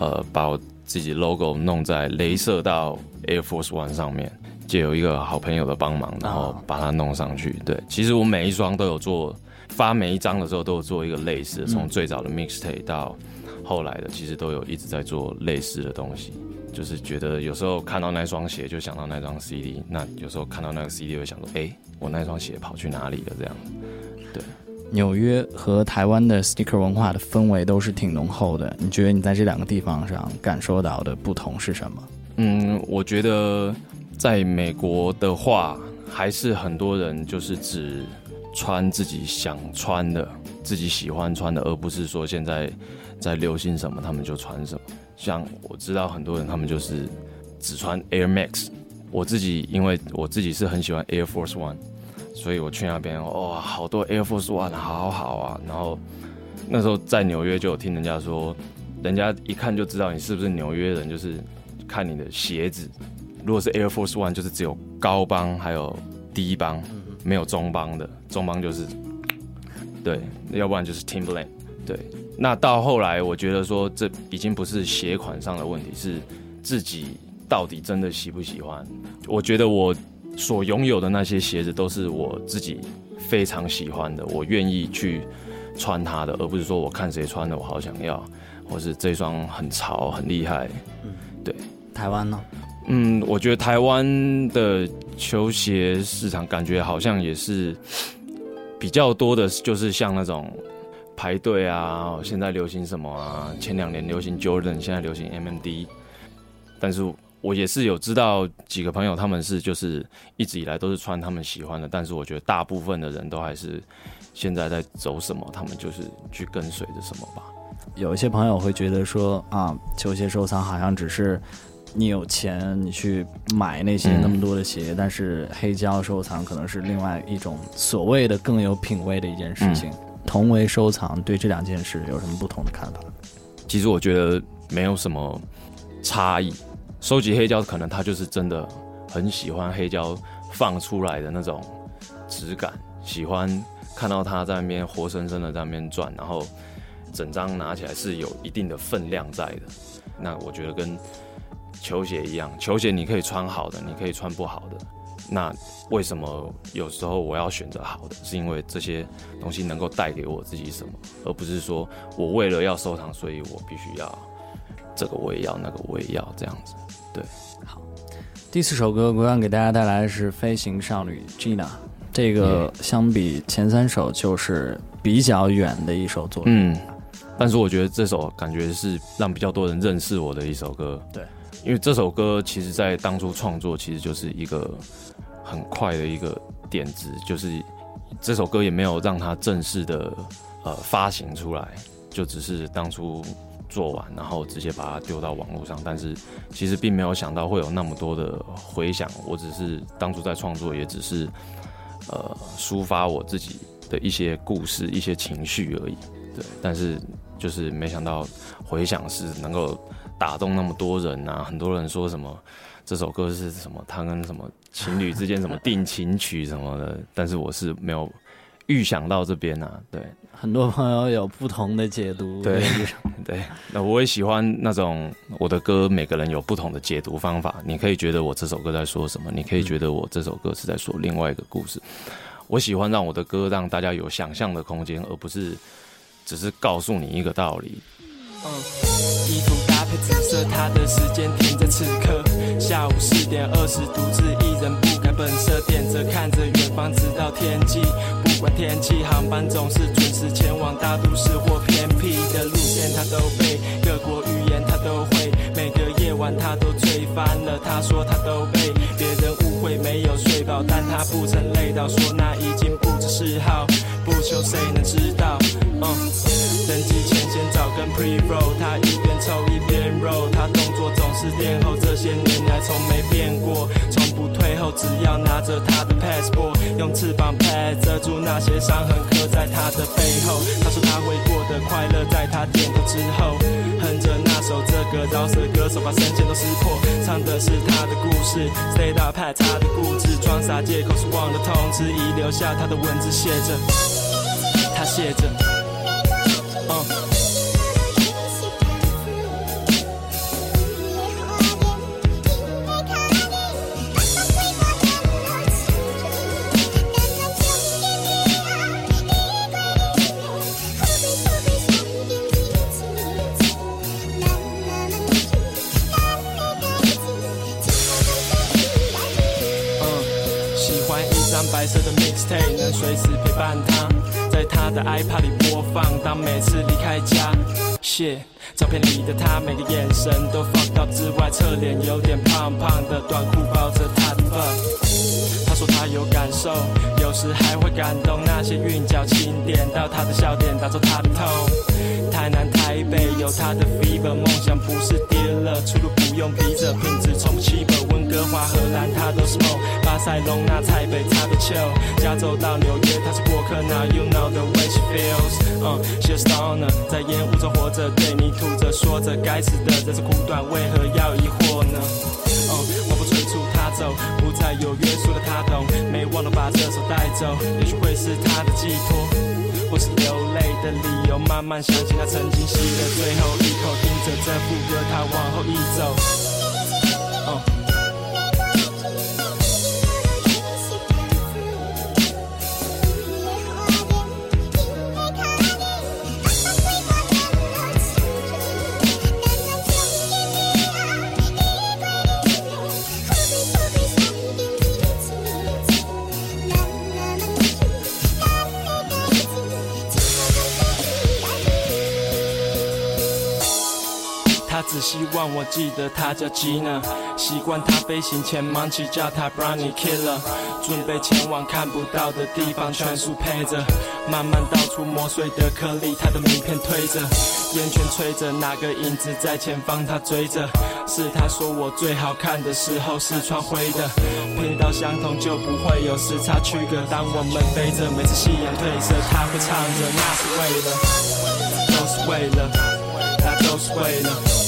呃，把我自己 logo 弄在镭射到 Air Force One 上面，借有一个好朋友的帮忙，然后把它弄上去。对，其实我每一双都有做，发每一张的时候都有做一个类似的，从最早的 mixtape 到后来的，其实都有一直在做类似的东西。就是觉得有时候看到那双鞋就想到那张 CD，那有时候看到那个 CD 会想说，哎、我那双鞋跑去哪里了？这样。对，纽约和台湾的 sneaker 文化的氛围都是挺浓厚的，你觉得你在这两个地方上感受到的不同是什么？嗯，我觉得在美国的话，还是很多人就是只穿自己想穿的、自己喜欢穿的，而不是说现在在流行什么他们就穿什么。像我知道很多人他们就是只穿 Air Max，我自己因为我自己是很喜欢 Air Force One，所以我去那边哇，好多 Air Force One 好好啊。然后那时候在纽约就有听人家说，人家一看就知道你是不是纽约人，就是看你的鞋子。如果是 Air Force One，就是只有高帮还有低帮，没有中帮的，中帮就是对，要不然就是 Timberland。对，那到后来我觉得说，这已经不是鞋款上的问题，是自己到底真的喜不喜欢。我觉得我所拥有的那些鞋子都是我自己非常喜欢的，我愿意去穿它的，而不是说我看谁穿的我好想要，或是这双很潮很厉害。对，台湾呢？嗯，我觉得台湾的球鞋市场感觉好像也是比较多的，就是像那种排队啊，现在流行什么啊？前两年流行 Jordan，现在流行 MMD，但是我也是有知道几个朋友，他们是就是一直以来都是穿他们喜欢的，但是我觉得大部分的人都还是现在在走什么，他们就是去跟随着什么吧。有一些朋友会觉得说啊，球鞋收藏好像只是你有钱你去买那些嗯那么多的鞋，但是黑胶收藏可能是另外一种所谓的更有品味的一件事情。同为收藏，对这两件事有什么不同的看法？其实我觉得没有什么差异。收集黑胶可能他就是真的很喜欢黑胶放出来的那种质感，喜欢看到它在那边活生生的在那边转，然后整张拿起来是有一定的分量在的。那我觉得跟球鞋一样，球鞋你可以穿好的，你可以穿不好的。那为什么有时候我要选择好的？是因为这些东西能够带给我自己什么，而不是说我为了要收藏，所以我必须要这个我也要，那个我也要这样子。对，好第四首歌，国阳给大家带来的是《飞行少女 Gina》，这个相比前三首就是比较远的一首作品。嗯，但是我觉得这首感觉是让比较多人认识我的一首歌。对，因为这首歌其实在当初创作其实就是一个很快的一个点子，就是这首歌也没有让它正式的呃发行出来，就只是当初做完，然后直接把它丢到网络上。但是其实并没有想到会有那么多的回响，我只是当初在创作，也只是呃抒发我自己的一些故事、一些情绪而已。对，但是就是没想到回响是能够打动那么多人啊！很多人说什么这首歌是什么，他跟什么情侣之间什么定情曲什么的，但是我是没有预想到这边啊。对，很多朋友有不同的解读。对 对，那我也喜欢那种我的歌，每个人有不同的解读方法。你可以觉得我这首歌在说什么，你可以觉得我这首歌是在说另外一个故事。我喜欢让我的歌让大家有想象的空间，而不是只是告诉你一个道理。衣服搭配紫色，他的时间停在此刻。下午四点二十，独自一人不改本色，点着看着远方，直到天际。不管天气，航班总是准时前往大都市或偏僻的路线，他都背。各国语言他都会，每个夜晚他都醉翻了。他说他都被别人误会没有睡饱，但他不曾累到，说那已经不只是好，不求谁能知道。嗯，登机前先找根 pre roll，他一边抽一边 roll，他动作总是垫后，这些年来从没变过，从后，只要拿着他的 passport，用翅膀 pad 遮住那些伤痕刻在他的背后。他说他会过得快乐，在他点头之后，哼着那首这个饶舌歌手把声线都撕破，唱的是他的故事，Stay up 派他的固执，装傻借口是忘了痛，执意留下他的文字写着，他写着，嗯。色的 mixtape 能随时陪伴他，在他的 iPad 里播放。当每次离开家，谢照片里的他，每个眼神都放到之外，侧脸有点胖胖的，短裤包着他的。说他有感受，有时还会感动。那些韵脚轻点到他的笑点，打中他的痛。台南台北有他的 fever，梦想不是跌了，出路不用逼着，品质从不起本。温哥华、荷兰他都是梦，巴塞隆那、台北他的球，加州到纽约他是过客。Now you know the way she feels，嗯，She a stoner，在烟雾中活着，对你吐着说着，该死的这是苦短，为何要疑惑呢？嗯，我走，不再有约束的他懂，没忘了把这首带走，也许会是他的寄托，或是流泪的理由。慢慢想起他曾经吸的最后一口，盯着这副歌，他往后一走。只希望我记得他叫吉娜习惯他飞行前忙起叫他 Brownie Killer，准备前往看不到的地方，全速配着，慢慢到处磨碎的颗粒，他的名片推着，烟圈吹着，哪个影子在前方他追着，是他说我最好看的时候是穿灰的，频道相同就不会有时差区隔，当我们飞着，每次夕阳褪色，他会唱着，那是为了，都是为了，那都是为了。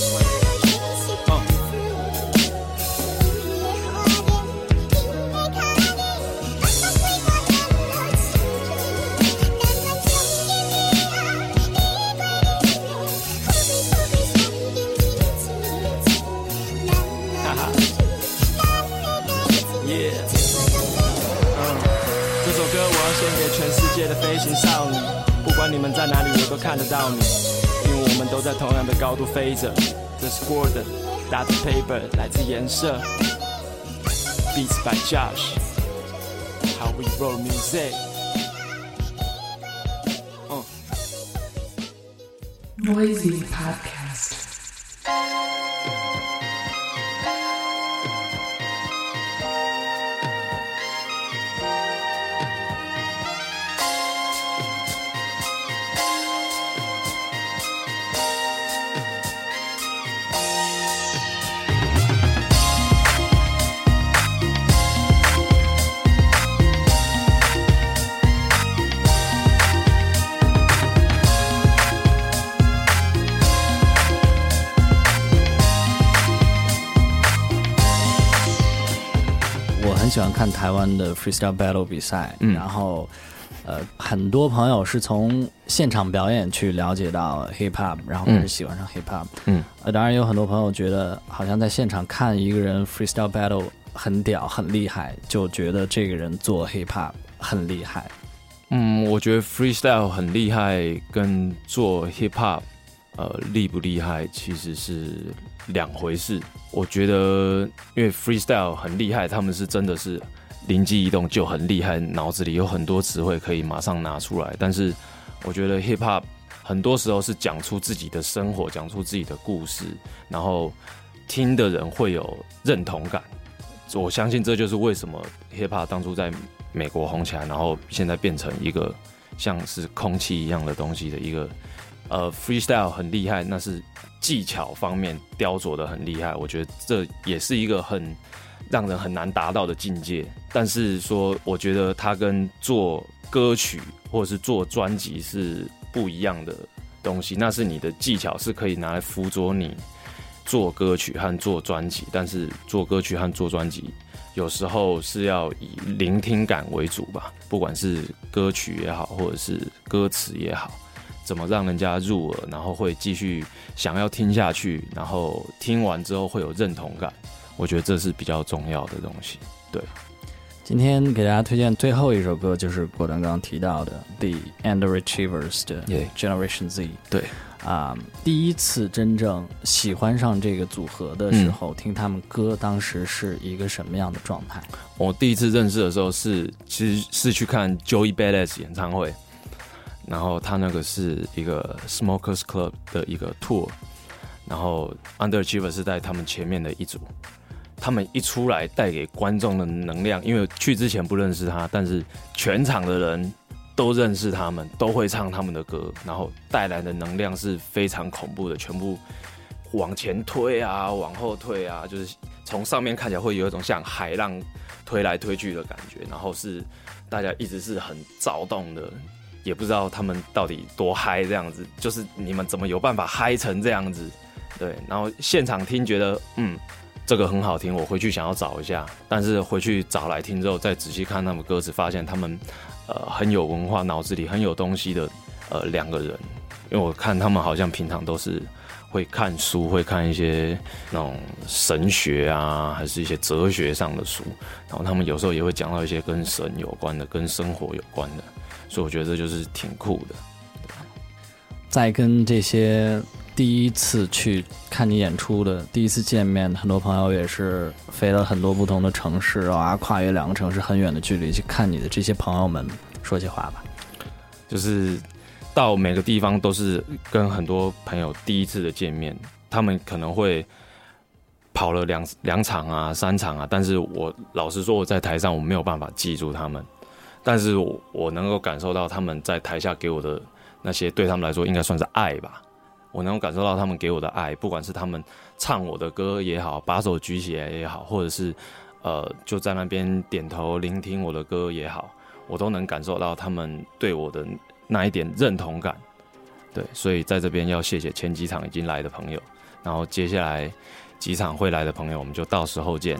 界的飞行少女，不管你们在哪里，我都看得到你，因为我们都在同样的高度飞着。这是 Gordon，打字 paper 来自颜色，Beats by Josh，How we roll music。Noisy podcast。看台湾的 freestyle battle 比赛，然后，呃，很多朋友是从现场表演去了解到 hip hop，然后开始喜欢上 hip hop。嗯，呃，当然有很多朋友觉得，好像在现场看一个人 freestyle battle 很屌、很厉害，就觉得这个人做 hip hop 很厉害。嗯，我觉得 freestyle 很厉害，跟做 hip hop，呃，厉不厉害其实是两回事。我觉得，因为 freestyle 很厉害，他们是真的是灵机一动就很厉害，脑子里有很多词汇可以马上拿出来。但是，我觉得 hip hop 很多时候是讲出自己的生活，讲出自己的故事，然后听的人会有认同感。我相信这就是为什么 hip hop 当初在美国红起来，然后现在变成一个像是空气一样的东西的一个。呃，freestyle 很厉害，那是技巧方面雕琢的很厉害。我觉得这也是一个很让人很难达到的境界。但是说，我觉得它跟做歌曲或者是做专辑是不一样的东西。那是你的技巧是可以拿来辅佐你做歌曲和做专辑，但是做歌曲和做专辑有时候是要以聆听感为主吧，不管是歌曲也好，或者是歌词也好，怎么让人家入耳，然后会继续想要听下去，然后听完之后会有认同感，我觉得这是比较重要的东西。对，今天给大家推荐最后一首歌，就是果断刚刚提到的 The Underachievers 的 Yeah Generation Z。对，啊、第一次真正喜欢上这个组合的时候，听他们歌，当时是一个什么样的状态？我第一次认识的时候是，其实是去看 Joey Badass 演唱会，然后他那个是一个 Smokers Club 的一个 tour，然后 Underachiever 是在他们前面的一组，他们一出来带给观众的能量，因为去之前不认识他，但是全场的人都认识他们，都会唱他们的歌，然后带来的能量是非常恐怖的，全部往前推啊，往后退啊，就是从上面看起来会有一种像海浪推来推去的感觉，然后是大家一直是很躁动的，也不知道他们到底多嗨这样子，就是你们怎么有办法嗨成这样子？对，然后现场听觉得嗯这个很好听，我回去想要找一下，但是回去找来听之后，再仔细看他们歌词，发现他们呃很有文化，脑子里很有东西的呃两个人，因为我看他们好像平常都是。会看书，会看一些那种神学啊，还是一些哲学上的书。然后他们有时候也会讲到一些跟神有关的、跟生活有关的，所以我觉得这就是挺酷的。在跟这些第一次去看你演出的、第一次见面，很多朋友也是飞了很多不同的城市啊，跨越两个城市很远的距离去看你的这些朋友们，说些话吧。就是到每个地方都是跟很多朋友第一次的见面，他们可能会跑了两两场啊、三场啊，但是我老实说，我在台上我没有办法记住他们，但是我我能够感受到他们在台下给我的那些对他们来说应该算是爱吧。我能够感受到他们给我的爱，不管是他们唱我的歌也好，把手举起来也好，或者是呃就在那边点头聆听我的歌也好，我都能感受到他们对我的那一点认同感。对，所以在这边要谢谢前几场已经来的朋友，然后接下来几场会来的朋友，我们就到时候见。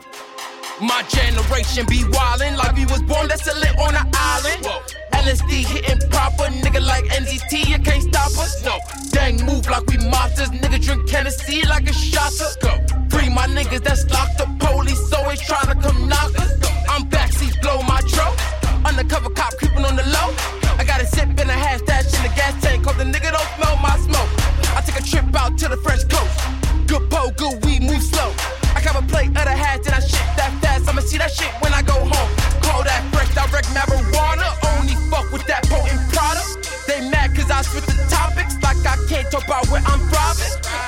My generation be wildin' like we was born that's a lit on an island. LSD hitting proper, nigga like NZT, you can't stop us. No, dang move like we monsters, nigga drink Tennessee like a shotter. Go, free my niggas that's locked up, police always tryna come knock us. I'm backseat, blow my tro. Undercover cop creeping on the low. I got a sip and a half stash in the gas tank, cause the nigga don't smell my smoke. I take a trip out to the French coast. Good pole, good weed, move slow. I got a plate of the hash, then I shit that fast. I'ma see that shit when I go home. Call that fresh, direct marijuana. Only fuck with that potent product. They mad cause I switch the topics like I can't talk about where I'm from.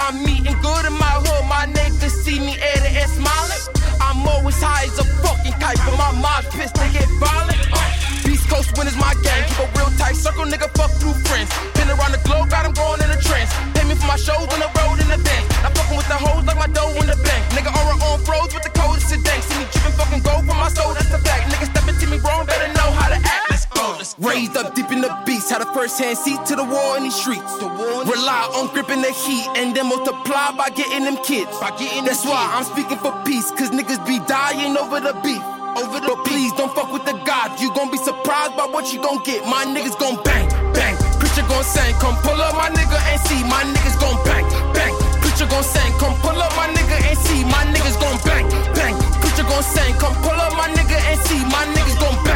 I'm eating good in my hood, my neighbors see me eating and smiling. I'm always high as a fucking kite, but my mom's pissed to get violent. Beast Coast it's my gang, keep a real tight circle, nigga. Fuck through friends. Been around the globe, got 'em going in a trance. Pay me for my shows on the road in the van. I'm fucking with the hoes like my dough in the bank. Nigga, aura on froze with the coldest sedan. See me dripping fucking gold from my soul, that's the fact. Nigga stepping to me wrong, better act. Let's go, let's go. Raised up deep in the beast, had a first hand seat to the war in these streets. Rely on gripping the heat and then multiply by getting them kids. That's why I'm speaking for peace, cause niggas be dying over the beef. Over the but please don't fuck with the God. You gon' be surprised by what you gon' get. My niggas gon' bang, bang. Preacher gon' sing, come pull up my nigga and see. My niggas gon' bang, bang. Preacher gon' sing, come pull up my nigga and see. My niggas gon' bang, bang. Preacher gon' sing, come pull up my nigga and see. My niggas gon' bang.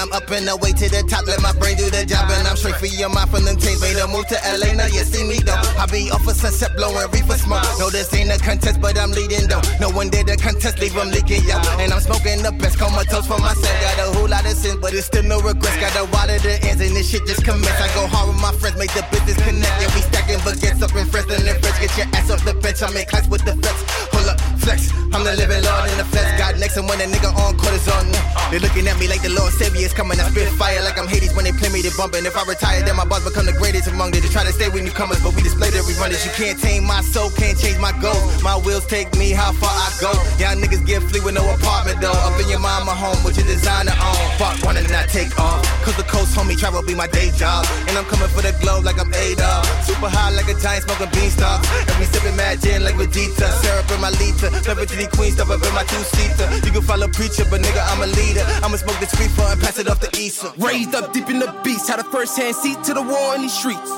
I'm up and away to the top. Let my brain do the job. And I'm straight for your mind from them taste. Made a move to LA. Now you see me though. I be off a sunset blowing reefer smoke. No, this ain't a contest, but I'm leading though. No one did the contest, leave them leaking, yo. And I'm smoking the best comatose for myself. Got a whole lot of sins, but it's still no regrets. Got a wall of the ends, and this shit just commence. I go hard with my friends, make the business connect. Yeah, we stacking baguettes up in friends and the friends. Get your ass off the bench, I'm in class with the flex. Pull up, flex. I'm the living lord in the flex. Got next and when a nigga on cortisone. They looking at me like the Lord Savior is coming. I spit fire like I'm Hades when they play me, they bumping. If I retire, then my boss become the greatest among them. They try to stay with newcomers, but we display that we run this. You can't tame my soul, can't change my goals. My wheels take me how far I go. Y'all niggas get free with no apartment though. Up in your mind, summer home with your designer on. Fuck, wanna not take off. Cause the coast homie travel be my day job. And I'm coming for the globe like I'm A-Dog. Super high like a giant smoking beanstalk. And we sipping mad gin like Vegeta. Syrup in my liter. Never to the queen stuff up in my two-seater. You can follow preacher, but nigga, I'm a leader. I'ma smoke the street for and pass it off the Issa. Raised up deep in the beast, had a first hand seat to the war in these streets.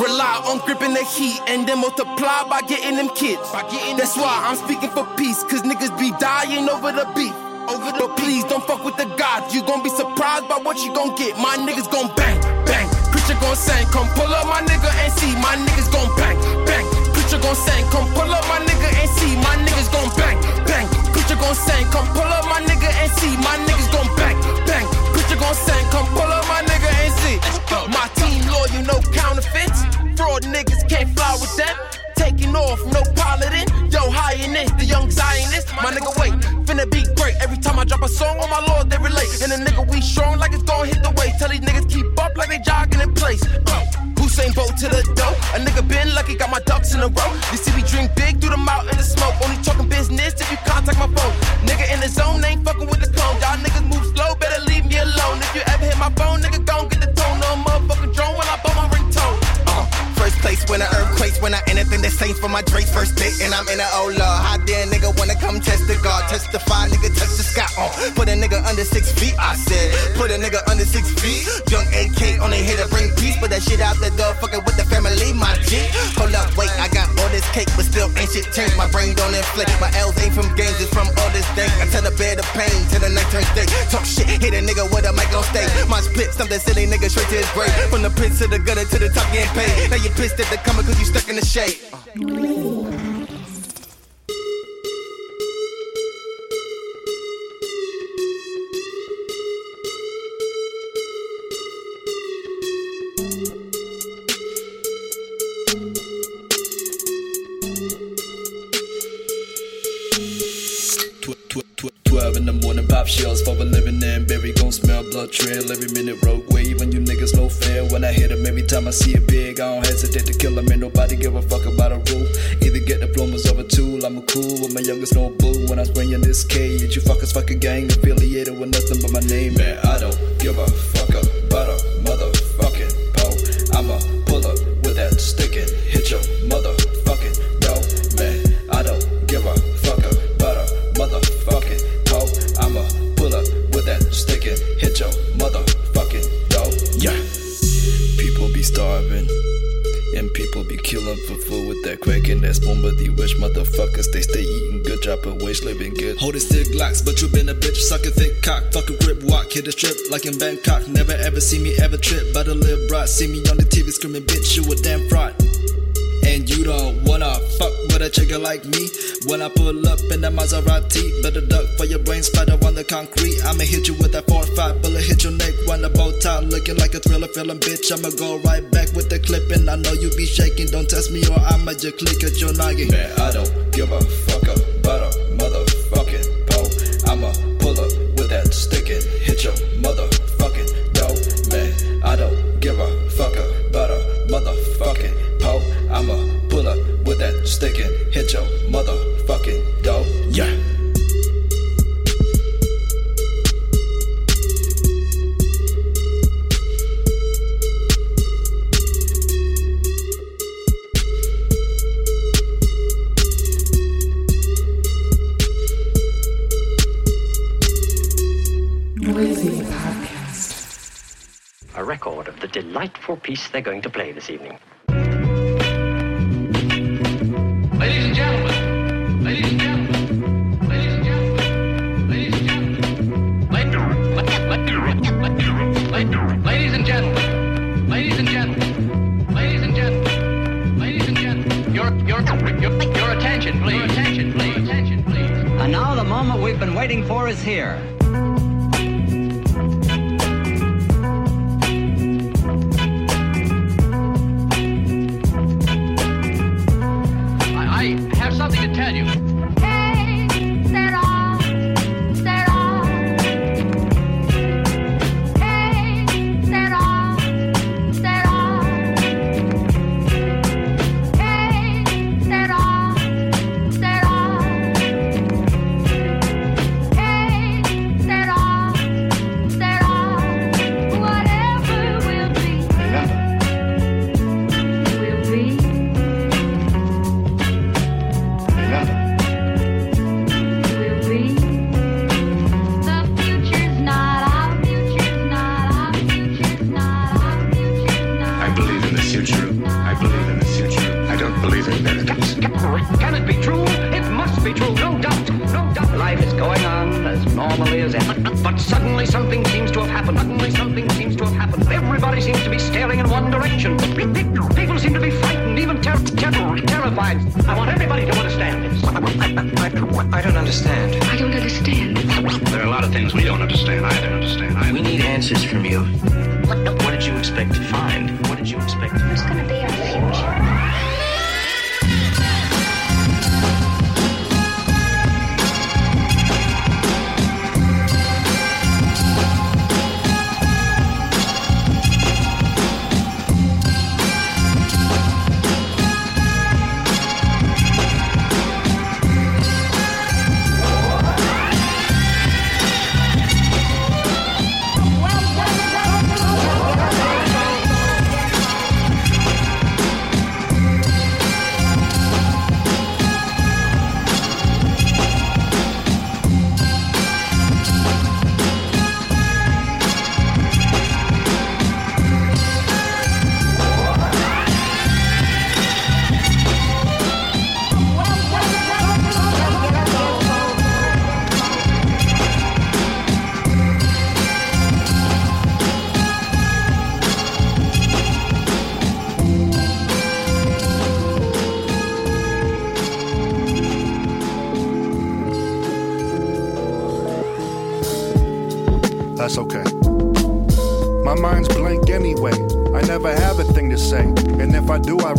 Rely on gripping the heat and then multiply by getting them kids. That's why I'm speaking for peace, cause niggas be dying over the beef. Over the but please don't fuck with the gods. You gon' be surprised by what you gon' get. My niggas gon' bang, bang. Preacher gon' sing, come pull up my nigga and see. My niggas gon' bang, gon' sing, come pull up my nigga and see. My niggas gon' bang, bang. Preacher gon' sing, come pull up my nigga and see. My niggas gon' bang, bang. Preacher gon' sing, come pull up my nigga and see. My team loyal, no counterfeits. Fraud niggas can't fly with them. Taking off, no piloting. Yo, highness, the young Zionist. My nigga, wait, finna be great. Every time I drop a song on my lord, they relate. And the nigga, we strong like it's gonna hit the weight. Tell these niggas keep up like they jogging in place. Uh, Bolt to the dough. A nigga been lucky, got my ducks in a row. You see, we drink big through the mouth and the smoke. Only talking business if you contact my phone. Nigga in the zone, ain't fucking with the clone. Y'all niggas move slow, better leave me alone. If you ever hit my phone, nigga, gon' get the tone. Place when I earthquakes, when I anything that saints for my Drake's first date, and I'm in a oh lord. How dare nigga wanna come test the God, testify, nigga touch the sky. Uh, put a nigga under six feet, I said. Put a nigga under six feet. Young AK on the hit to bring peace, but that shit out the door, fucking with the family, my G. Hold up, wait, I got all this cake, but still ain't shit changed. My brain don't inflate. My L's ain't from games, it's from all this dank. I tell the bed of pain till the night turns day. Talk shit, hit a nigga with a mic on stage. My split, something silly nigga straight to his grave. From the pits to the gutter to the top getting paid. Now you pissed at the coming cause you stuck in the shade. Twelve in the morning, pop shells for a living and gon' smell blood trail every minute. Rogue wave and you niggas no fair. When I hit 'em, every time I see it big, I don't hesitate to kill 'em. Ain't nobody give a fuck about a rule. Either get diplomas or a tool. I'm a cool with my youngest no boo. When I spring in this cage, you fuckers fucking gang affiliated with nothing but my name. Man, I don't give a fuck dropping waste, living good. Holding stick locks, but you been a bitch, sucking thick cock, fucking grip walk, hit a strip like in Bangkok. Never ever see me ever trip, but a live bright. See me on the TV screaming, bitch, you a damn fraud. And you don't wanna fuck with a chicken like me. When I pull up in that Maserati, better duck for your brain spider on the concrete. I'ma hit you with that 4-5 bullet, hit your neck, run the bow tie, looking like a thriller film, bitch. I'ma go right back with the clip, and I know you be shaking. Don't test me or I'ma just click at your noggin. Man, I don't give a fuck piece they're going to play this evening. Understand.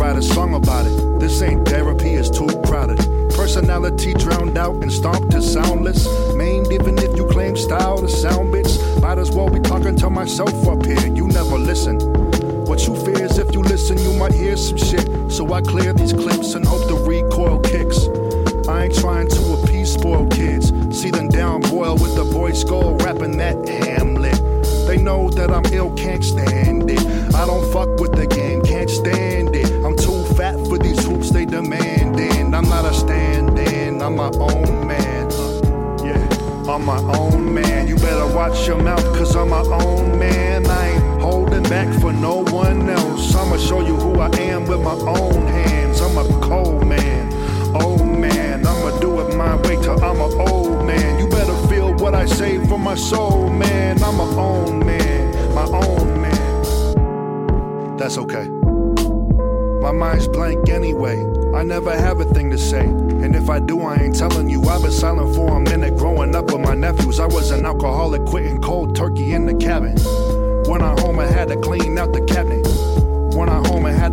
Write a song about it. This ain't therapy, it's too crowded. Personality drowned out and stomped to soundless. Maimed even if you claim style to sound bits. Might as well be talking to myself up here. You never listen. What you fear is if you listen, you might hear some shit. So I clear these clips and hope the recoil kicks. I ain't trying to appease spoiled kids. See them down boil with the boy skull rapping that Hamlet. They know that I'm ill, can't stand it. I don't fuck with the game, can't stand it. I'm too fat for these hoops they demanding. I'm not a stand in, I'm my own man. Uh, yeah, I'm my own man. You better watch your mouth, cause I'm my own man. I ain't holding back for no one else. I'ma show you who I am with my own hands. I'm a cold man, old man. I'ma do it my way till I'm an old what I say for my soul, man. I'm my own man, my own man. That's okay. My mind's blank anyway. I never have a thing to say. And if I do, I ain't telling you. I've been silent for a minute growing up with my nephews. I was an alcoholic, quitting cold turkey in the cabin. When I home, I had to clean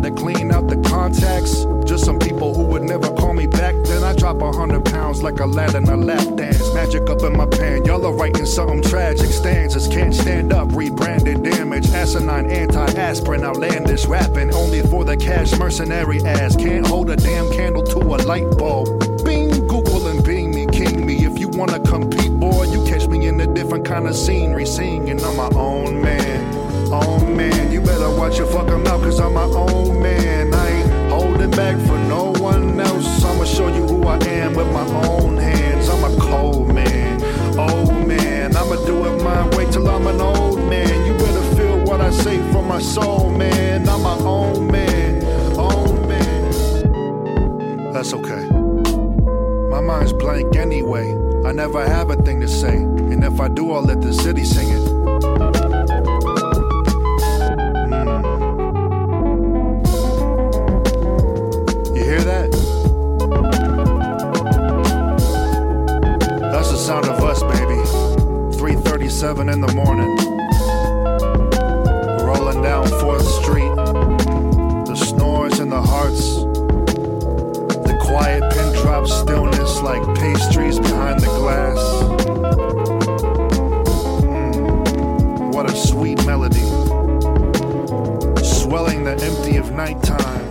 to clean out the contacts. Just some people who would never call me back. Then I drop a hundred pounds like a lad in a lap dance. Magic up in my pan. Y'all are writing something tragic. Stanzas can't stand up. Rebranded damage. Asinine anti-aspirin. Outlandish rapping. Only for the cash mercenary ass. Can't hold a damn candle to a light bulb. Bing, Google and Bing me, king me. If you wanna compete, boy, you catch me in a different kind of scenery. Singing on my own man. Own man. You better watch your fucking mouth, cause I'm my own man. I ain't holding back for no one else. I'ma show you who I am with my own hands. I'm a cold man, old man. I'ma do it my way till I'm an old man. You better feel what I say from my soul, man. I'm my own man, own man. That's okay. My mind's blank anyway. I never have a thing to say. And if I do, I'll let the city sing it. 3:37 in the morning. Rolling down 4th Street. The snores in the hearts. The quiet pin drop stillness like pastries behind the glass. Mm, what a sweet melody. Swelling the empty of nighttime.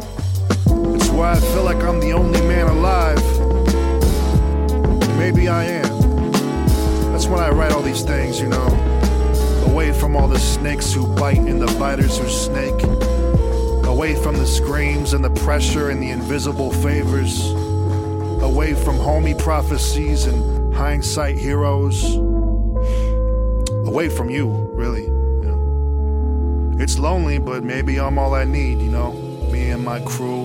It's why I feel like I'm the only man alive. Maybe I am. That's when I write all these things, you know. Away from all the snakes who bite and the biters who snake. Away from the screams and the pressure and the invisible favors. Away from homie prophecies and hindsight heroes. Away from you, really. You know. It's lonely, but maybe I'm all I need, you know. Me and my crew,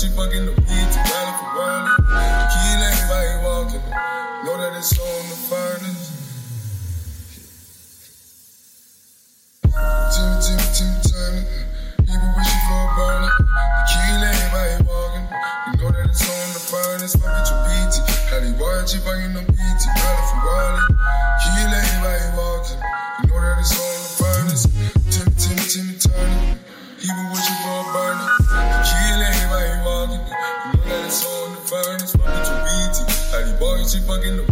She fucking the fucking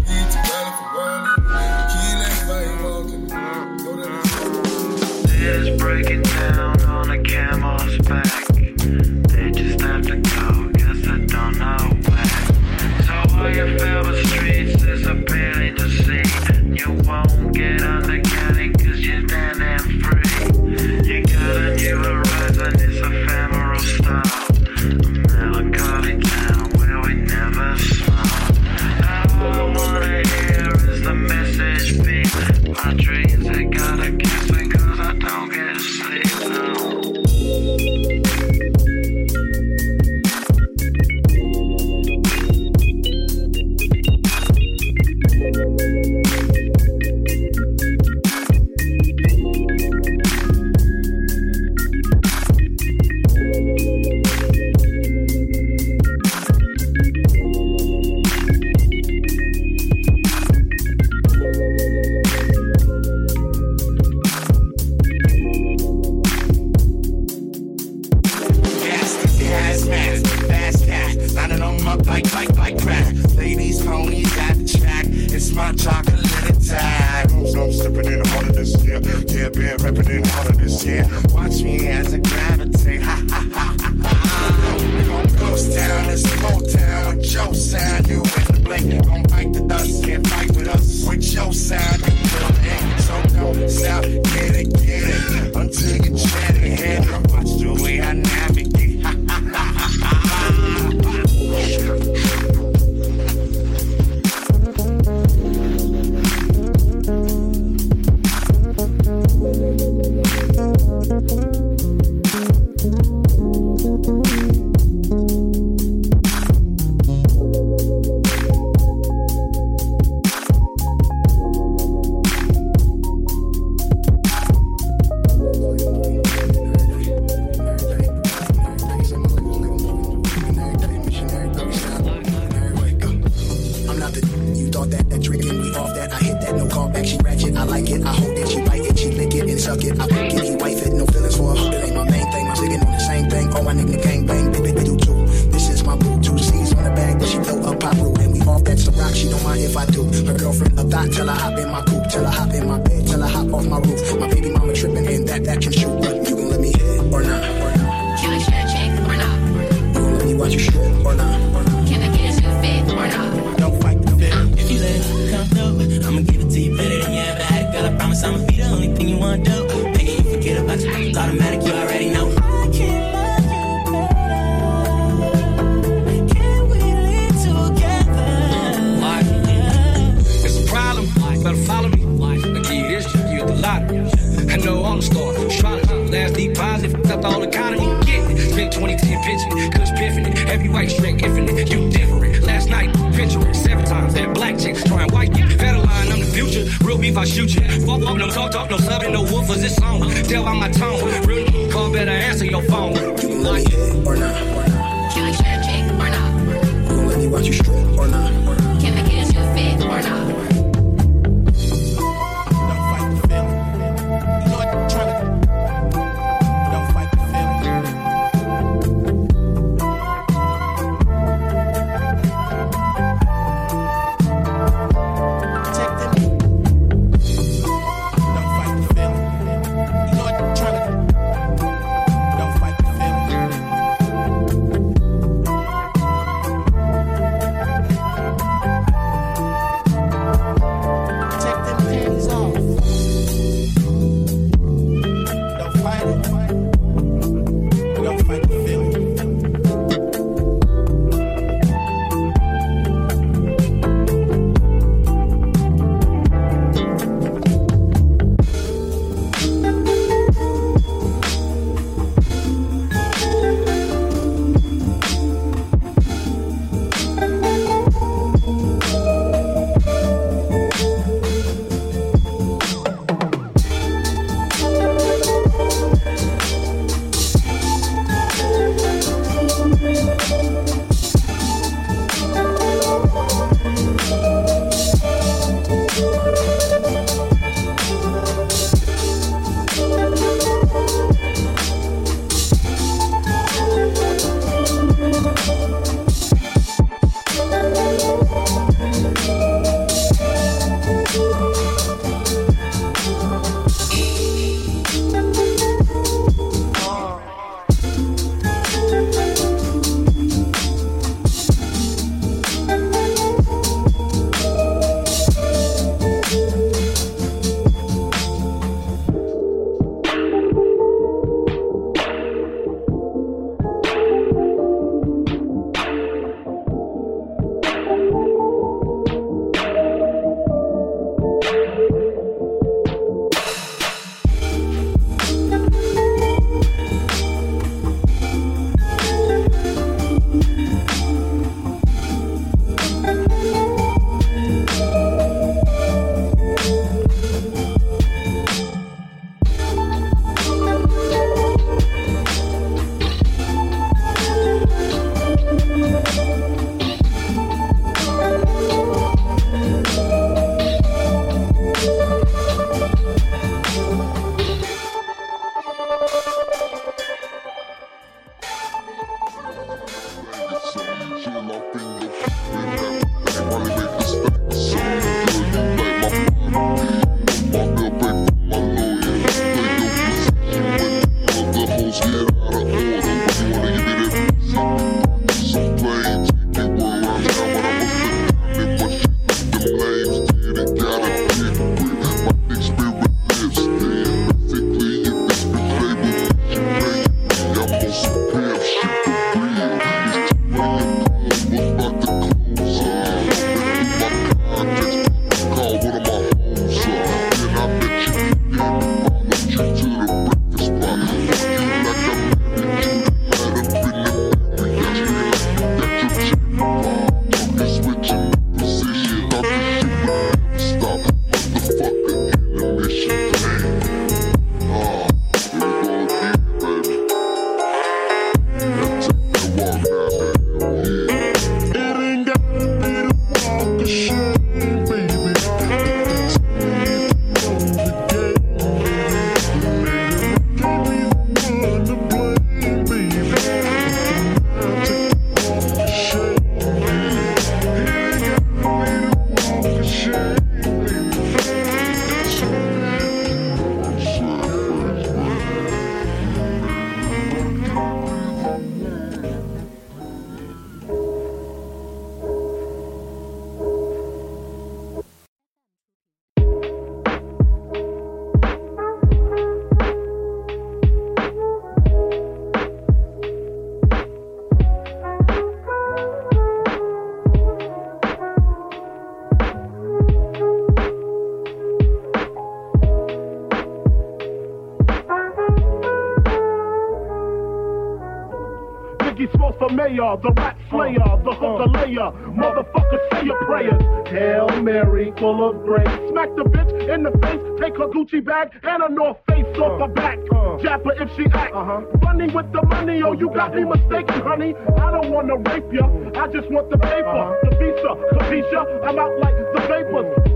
Mayor, the rat slayer, the hooker layer. Motherfucker, say your prayers. Hail Mary, full of grace. Smack the bitch in the face, take her Gucci bag and a North Face off her back. Uh, uh. Jab her if she act. Uh-huh. Running with the money, oh, you got me mistaken, honey. I don't wanna rape ya, I just want the paper, uh-huh. the visa, Capisha. I'm out like the vapors.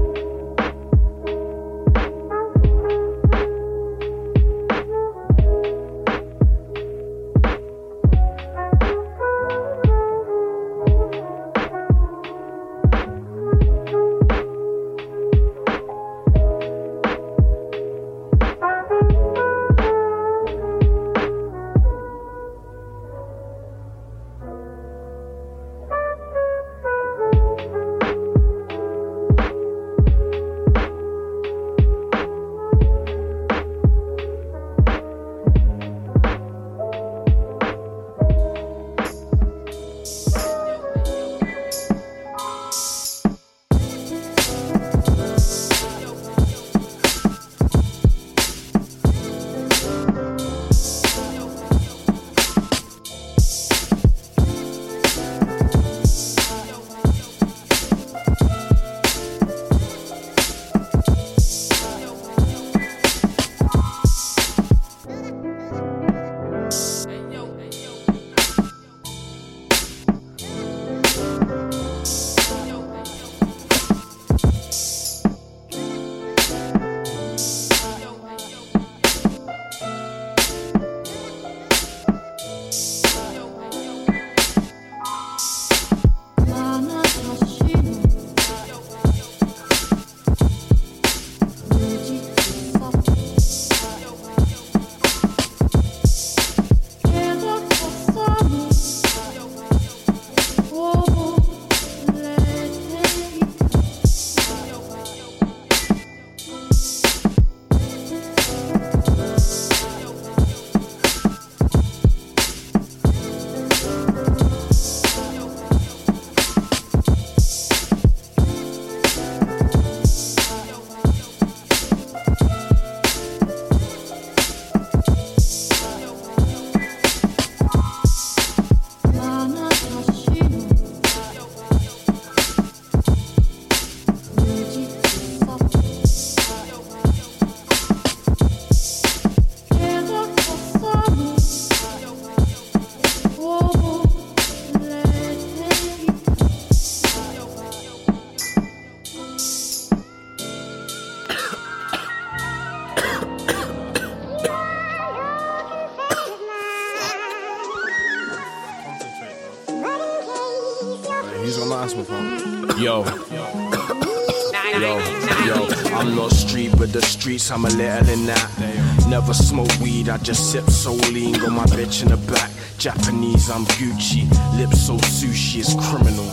Streets, I'm a little in that. Never smoke weed, I just sip solely got my bitch in the back. Japanese, I'm Gucci. Lips so sushi, it's criminal.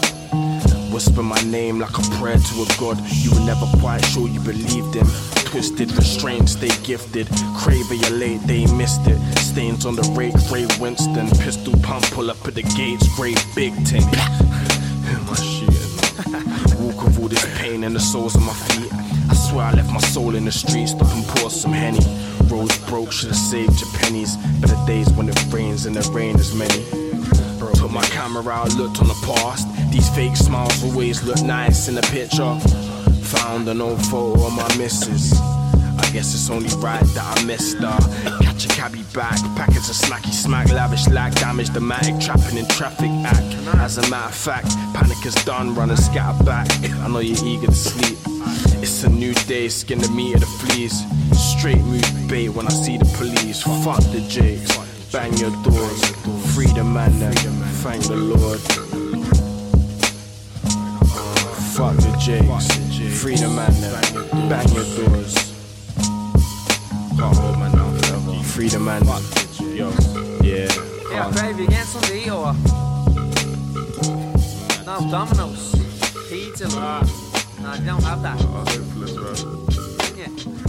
Whisper my name like a prayer to a god. You were never quite sure you believed him. Twisted, restrained, stay gifted. Crave you late, they missed it. Stains on the rake, Ray Winston. Pistol pump, pull up at the gates, great big ting. my shit. Walk with all this pain in the soles of my feet. Swear I left my soul in the streets, stop and pour some henny. Roads broke, should've saved your pennies. Better days when it rains and the rain is many. Took my camera out, looked on the past. These fake smiles always look nice in the picture. Found an old photo of my missus. I guess it's only right that I missed her. Catch a cabbie back, packets of snacky smack, lavish lag, damage the matic, trapping in traffic act. As a matter of fact, panic is done, run and scatter back. I know you're eager to sleep. It's a new day, skin the meat of the fleas. Straight move bait when I see the police. Fuck the jakes, bang your doors, free the man thank the Lord. Fuck the jakes, free the man bang your doors. freedom man, yo, yeah. Ja, baby, igen som det or år. Now Domino's, pizza. No, I don't have that. Oh, yeah.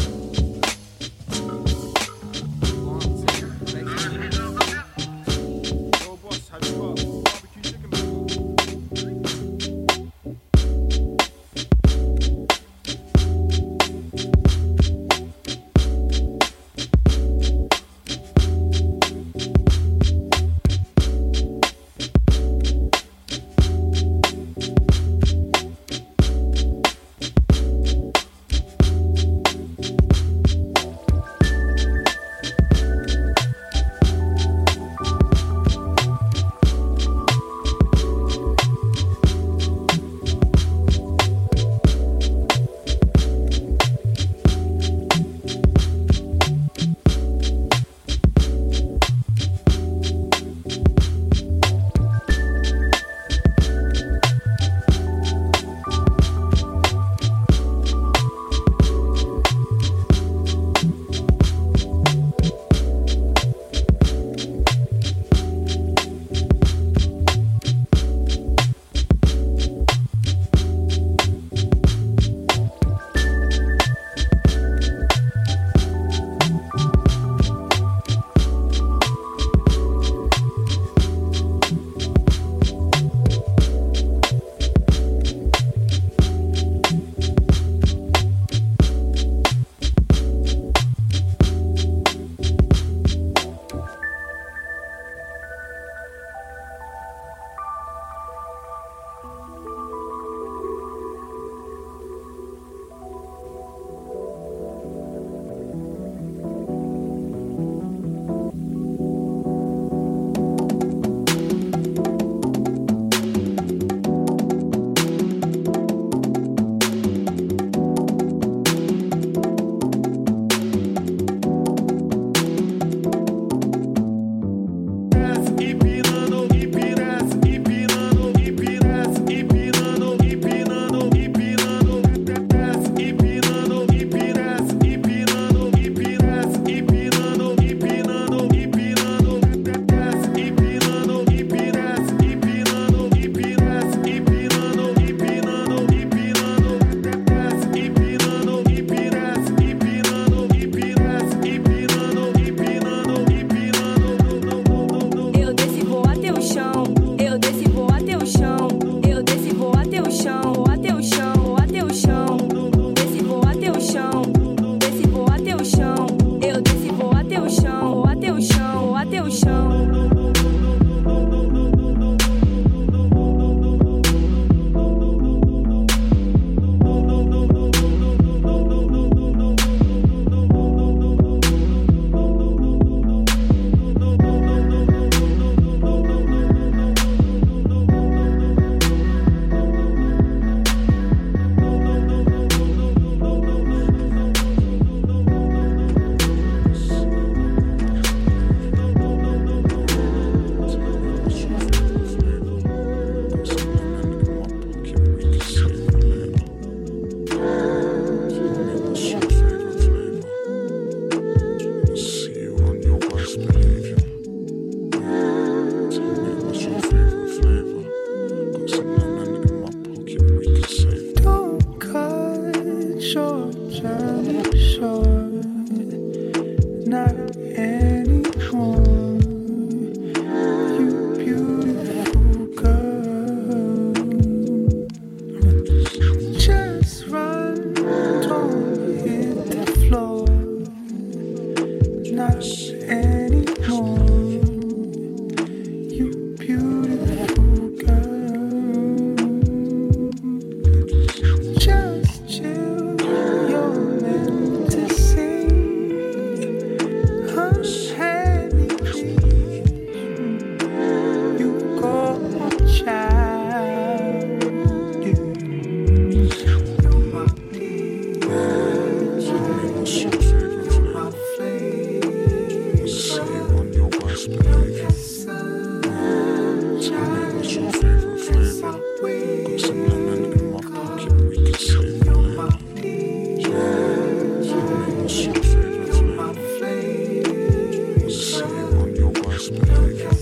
ask.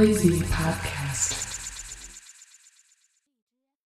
crazy.